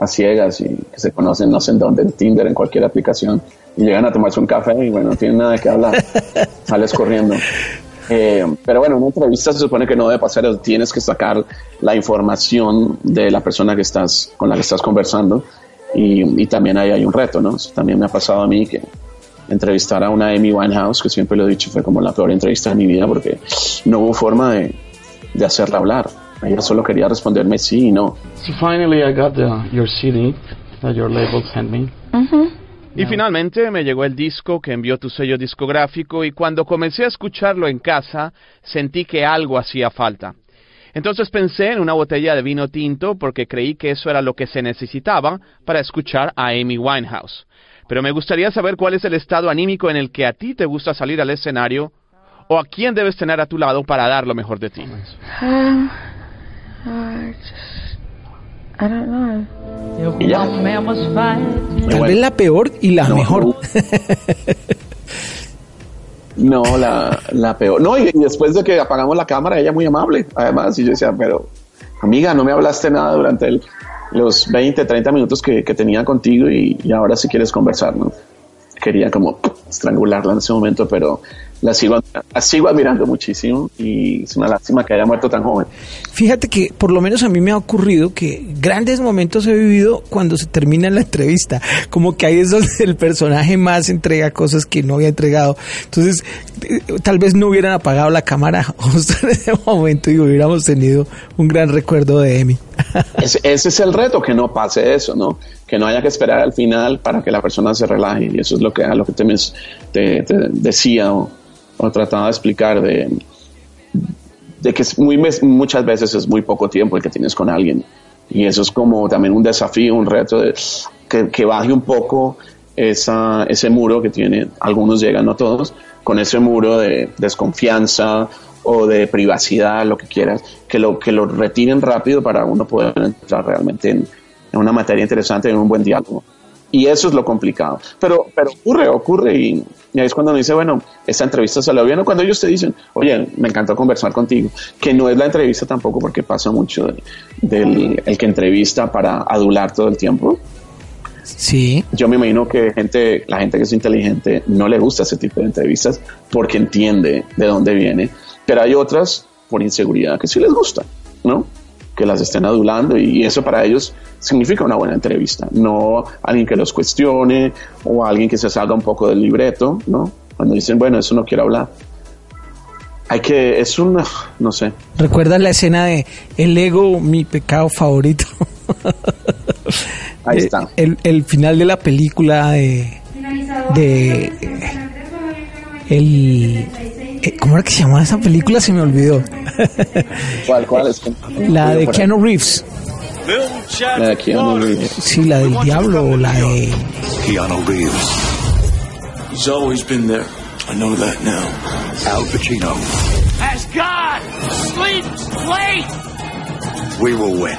a ciegas y que se conocen no sé en dónde, en Tinder, en cualquier aplicación, llegan a tomarse un café y bueno, no tienen nada qué hablar, sales corriendo. Eh, pero bueno, una entrevista se supone que no debe pasar, tienes que sacar la información de la persona que estás, con la que estás conversando y, y también ahí hay un reto, ¿no? Eso también me ha pasado a mí que entrevistar a una Amy Winehouse, que siempre lo he dicho, fue como la peor entrevista de mi vida porque no hubo forma de, de hacerla hablar. Ella solo quería responderme sí y no. So finally I got the, your CD that your label sent me. Mm -hmm. Y finalmente me llegó el disco que envió tu sello discográfico y cuando comencé a escucharlo en casa sentí que algo hacía falta. Entonces pensé en una botella de vino tinto porque creí que eso era lo que se necesitaba para escuchar a Amy Winehouse. Pero me gustaría saber cuál es el estado anímico en el que a ti te gusta salir al escenario o a quién debes tener a tu lado para dar lo mejor de ti. Um, I just, I don't know. Tal vez la peor y la No, mejor. No, la, la peor. No, y, y después de que apagamos la cámara, ella muy amable, además, y yo decía, pero amiga, no me hablaste nada durante el- los 20, 30 minutos que, que tenía contigo y, y ahora sí quieres conversar, ¿no? Quería como estrangularla en ese momento, pero la sigo, la sigo admirando muchísimo y es una lástima que haya muerto tan joven. Fíjate que por lo menos a mí me ha ocurrido que grandes momentos he vivido cuando se termina la entrevista. Como que ahí es donde el personaje más entrega cosas que no había entregado. Entonces, eh, tal vez no hubieran apagado la cámara justo en ese momento y hubiéramos tenido un gran recuerdo de Emi. Ese, ese es el reto, que no pase eso, ¿no? Que no haya que esperar al final para que la persona se relaje. Y eso es lo que, a lo que te, te- te decía o trataba de explicar de, de que es muy, muchas veces es muy poco tiempo el que tienes con alguien. Y eso es como también un desafío, un reto de que, que baje un poco esa, ese muro que tiene, algunos llegan, no todos, con ese muro de desconfianza o de privacidad, lo que quieras, que lo, que lo retiren rápido para uno poder entrar realmente en, en una materia interesante, en un buen diálogo. Y eso es lo complicado. Pero, pero ocurre, ocurre y, y ahí es cuando uno dice, bueno, esta entrevista salió bien o cuando ellos te dicen, oye, me encantó conversar contigo, que no es la entrevista tampoco porque pasa mucho de- del el que entrevista para adular todo el tiempo. Sí. Yo me imagino que gente, la gente que es inteligente no le gusta ese tipo de entrevistas porque entiende de dónde viene, pero hay otras por inseguridad que sí les gusta, ¿no? Que las estén adulando y eso para ellos significa una buena entrevista, no alguien que los cuestione o alguien que se salga un poco del libreto, ¿no? Cuando dicen, bueno, eso no quiero hablar. Hay que, es una, no sé, ¿Recuerdas la escena de El ego, mi pecado favorito? Ahí Eh, está. El, el final de la película de. de el. Eh, ¿Cómo era que se llamaba esa película? Se me olvidó. ¿cuál, cuál es? La de Keanu Reeves. La de Keanu Reeves. Sí, la del diablo o la de. Keanu Reeves. He's always been there. I know that now. Al Pacino. As God sleeps late. We will win.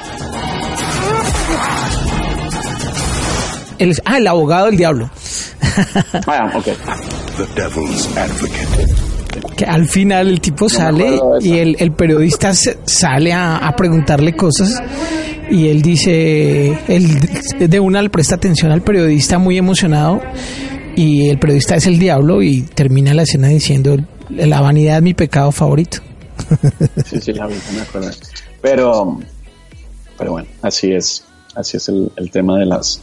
El, ah, el abogado del diablo. Ah, ok. The Devil's Advocate. Que al final el tipo sale y el, el periodista sale a, a preguntarle cosas y él dice, él de una le presta atención al periodista muy emocionado y el periodista es el diablo y termina la escena diciendo, la vanidad es mi pecado favorito. Sí, sí, la vi, me acuerdo. Pero, pero bueno, así es, así es el, el tema de las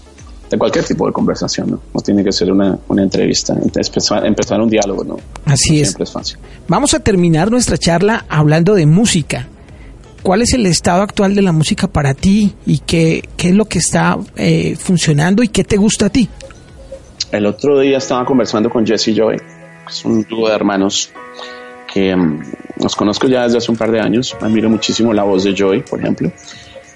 de cualquier tipo de conversación, ¿no? No tiene que ser una, una entrevista, empezar, empezar un diálogo, ¿no? Así es. Siempre es fácil. Vamos a terminar nuestra charla hablando de música. ¿Cuál es el estado actual de la música para ti y qué, qué es lo que está eh, funcionando y qué te gusta a ti? El otro día estaba conversando con Jesse Joy, que es un dúo de hermanos que um, los conozco ya desde hace un par de años. Admiro muchísimo la voz de Joy, por ejemplo.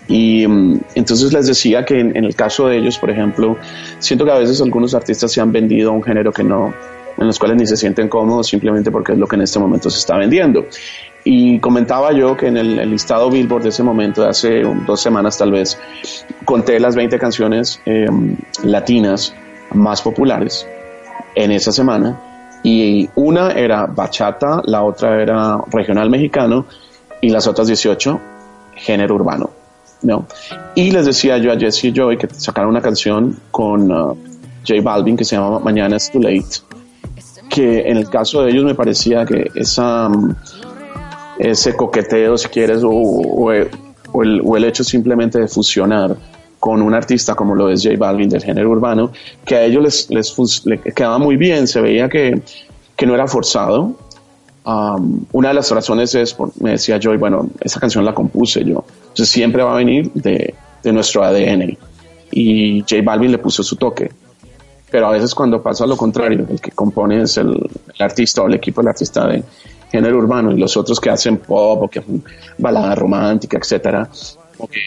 Y um, entonces les decía que en, el caso de ellos, por ejemplo, siento que a veces algunos artistas se han vendido a un género que no, en los cuales ni se sienten cómodos simplemente porque es lo que en este momento se está vendiendo. Y comentaba yo que en el, listado Billboard de ese momento, de hace dos semanas tal vez, conté las 20 canciones eh, latinas más populares en esa semana y una era bachata, la otra era regional mexicano y las otras 18 género urbano. ¿No? Y les decía yo a Jesse y Joy que sacaron una canción con uh, J Balvin que se llama Mañana es Too Late, que en el caso de ellos me parecía que esa, um, ese coqueteo, si quieres, o, el, o el hecho simplemente de fusionar con un artista como lo es J Balvin del género urbano, que a ellos les, les, les quedaba muy bien, se veía que, que no era forzado. Um, una de las razones es, por, me decía Joy, bueno, esa canción la compuse yo, entonces siempre va a venir de, nuestro ADN. Y J Balvin le puso su toque. Pero a veces cuando pasa lo contrario, el que compone es el, artista o el equipo del artista de género urbano y los otros que hacen pop o que hacen balada romántica, etcétera, que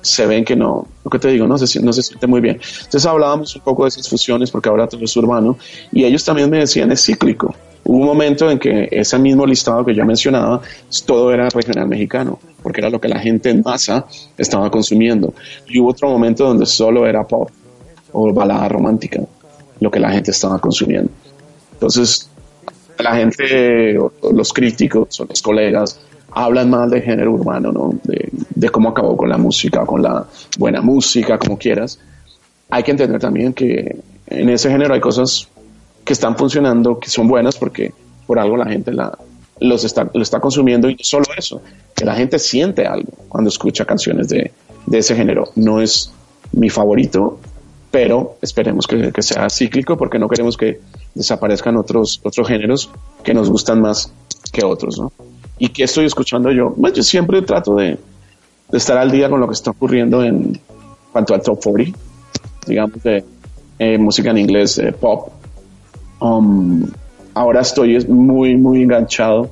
se ven que no, lo que te digo, no se, no se siente muy bien. Entonces hablábamos un poco de esas fusiones porque ahora todo es urbano y ellos también me decían es cíclico. Hubo un momento en que ese mismo listado que yo mencionaba, todo era regional mexicano, porque era lo que la gente en masa estaba consumiendo. Y hubo otro momento donde solo era pop o balada romántica, lo que la gente estaba consumiendo. Entonces, la gente, o los críticos o los colegas, hablan mal de género urbano, ¿no? De, de, cómo acabó con la música, con la buena música, como quieras. Hay que entender también que en ese género hay cosas que están funcionando, que son buenas porque por algo la gente la, los está, lo está consumiendo y no solo eso, que la gente siente algo cuando escucha canciones de, de ese género. No es mi favorito, pero esperemos que, que, sea cíclico porque no queremos que desaparezcan otros, otros géneros que nos gustan más que otros, ¿no? ¿Y qué estoy escuchando yo? Pues yo siempre trato de, de, estar al día con lo que está ocurriendo en cuanto al top 40, digamos, de eh, música en inglés, eh, pop. Um, ahora estoy muy, muy enganchado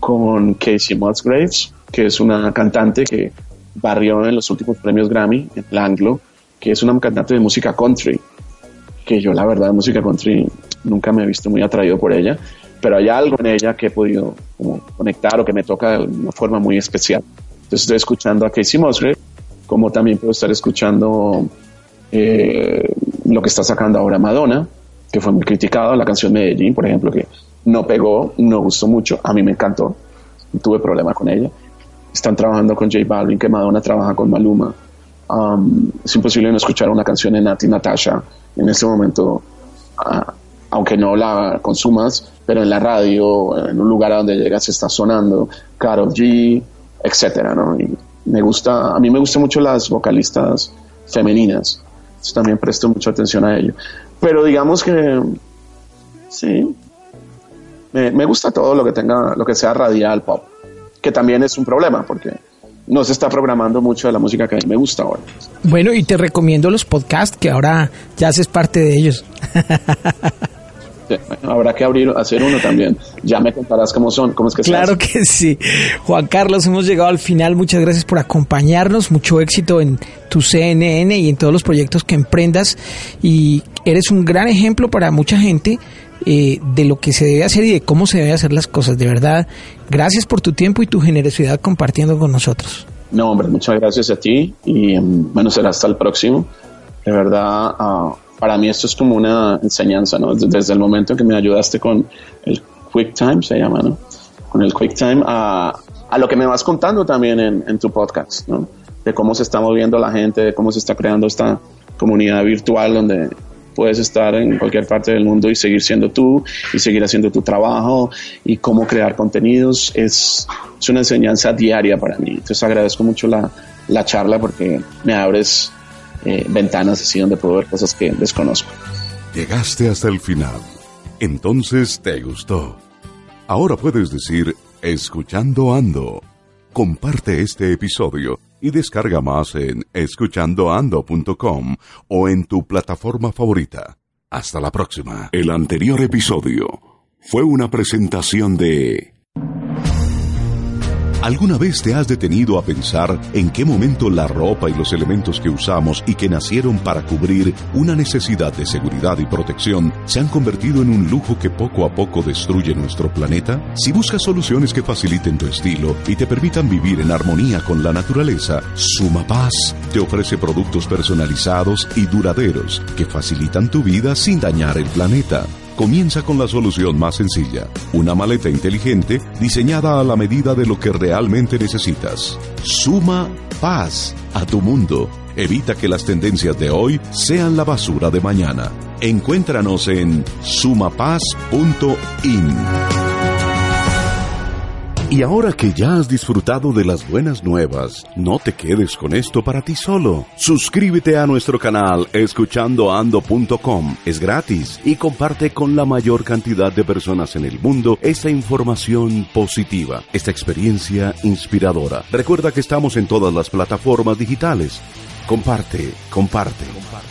con Casey Musgraves, que es una cantante que barrió en los últimos premios Grammy, en el Anglo, que es una cantante de música country, que yo la verdad música country nunca me he visto muy atraído por ella, pero hay algo en ella que he podido conectar o que me toca de una forma muy especial. Entonces estoy escuchando a Casey Musgrave, como también puedo estar escuchando eh, lo que está sacando ahora Madonna, que fue muy criticado, la canción Medellín, por ejemplo, que no pegó, no gustó mucho, a mí me encantó, tuve problema con ella. Están trabajando con J Balvin, que Madonna trabaja con Maluma. Um, es imposible no escuchar una canción de Nati Natasha en este momento, uh, aunque no la consumas, pero en la radio, en un lugar a donde llegas está sonando, Karol G, etcétera, ¿no? Y me gusta, a mí me gustan mucho las vocalistas femeninas, Entonces también presto mucha atención a ello. Pero digamos que, sí, me, me gusta todo lo que tenga, lo que sea radial pop, que también es un problema, porque no se está programando mucho de la música que me gusta ahora. Bueno, y te recomiendo los podcasts, que ahora ya haces parte de ellos. Bueno, habrá que abrir, hacer uno también. Ya me contarás cómo son, cómo es que Claro que sí. Juan Carlos, hemos llegado al final. Muchas gracias por acompañarnos. Mucho éxito en tu CNN y en todos los proyectos que emprendas. Y eres un gran ejemplo para mucha gente eh, de lo que se debe hacer y de cómo se debe hacer las cosas. De verdad, gracias por tu tiempo y tu generosidad compartiendo con nosotros. No, hombre, muchas gracias a ti y bueno, será hasta el próximo. De verdad, uh, para mí esto es como una enseñanza, ¿no? Desde el momento en que me ayudaste con el QuickTime, se llama, ¿no? Con el QuickTime a, a lo que me vas contando también en, en tu podcast, ¿no? De cómo se está moviendo la gente, de cómo se está creando esta comunidad virtual donde puedes estar en cualquier parte del mundo y seguir siendo tú y seguir haciendo tu trabajo y cómo crear contenidos es, es una enseñanza diaria para mí. Entonces agradezco mucho la, la charla porque me abres eh, ventanas así donde puedo ver cosas que desconozco. Llegaste hasta el final. Entonces te gustó. Ahora puedes decir, escuchando ando. Comparte este episodio y descarga más en escuchandoando.com o en tu plataforma favorita. Hasta la próxima. El anterior episodio fue una presentación de... ¿Alguna vez te has detenido a pensar en qué momento la ropa y los elementos que usamos y que nacieron para cubrir una necesidad de seguridad y protección se han convertido en un lujo que poco a poco destruye nuestro planeta? Si buscas soluciones que faciliten tu estilo y te permitan vivir en armonía con la naturaleza, Suma Paz te ofrece productos personalizados y duraderos que facilitan tu vida sin dañar el planeta. Comienza con la solución más sencilla, una maleta inteligente diseñada a la medida de lo que realmente necesitas. Suma paz a tu mundo. Evita que las tendencias de hoy sean la basura de mañana. Encuéntranos en sumapaz.in. Y ahora que ya has disfrutado de las buenas nuevas, no te quedes con esto para ti solo. Suscríbete a nuestro canal escuchandoando.com. Es gratis y comparte con la mayor cantidad de personas en el mundo esta información positiva, esta experiencia inspiradora. Recuerda que estamos en todas las plataformas digitales. Comparte, comparte. comparte.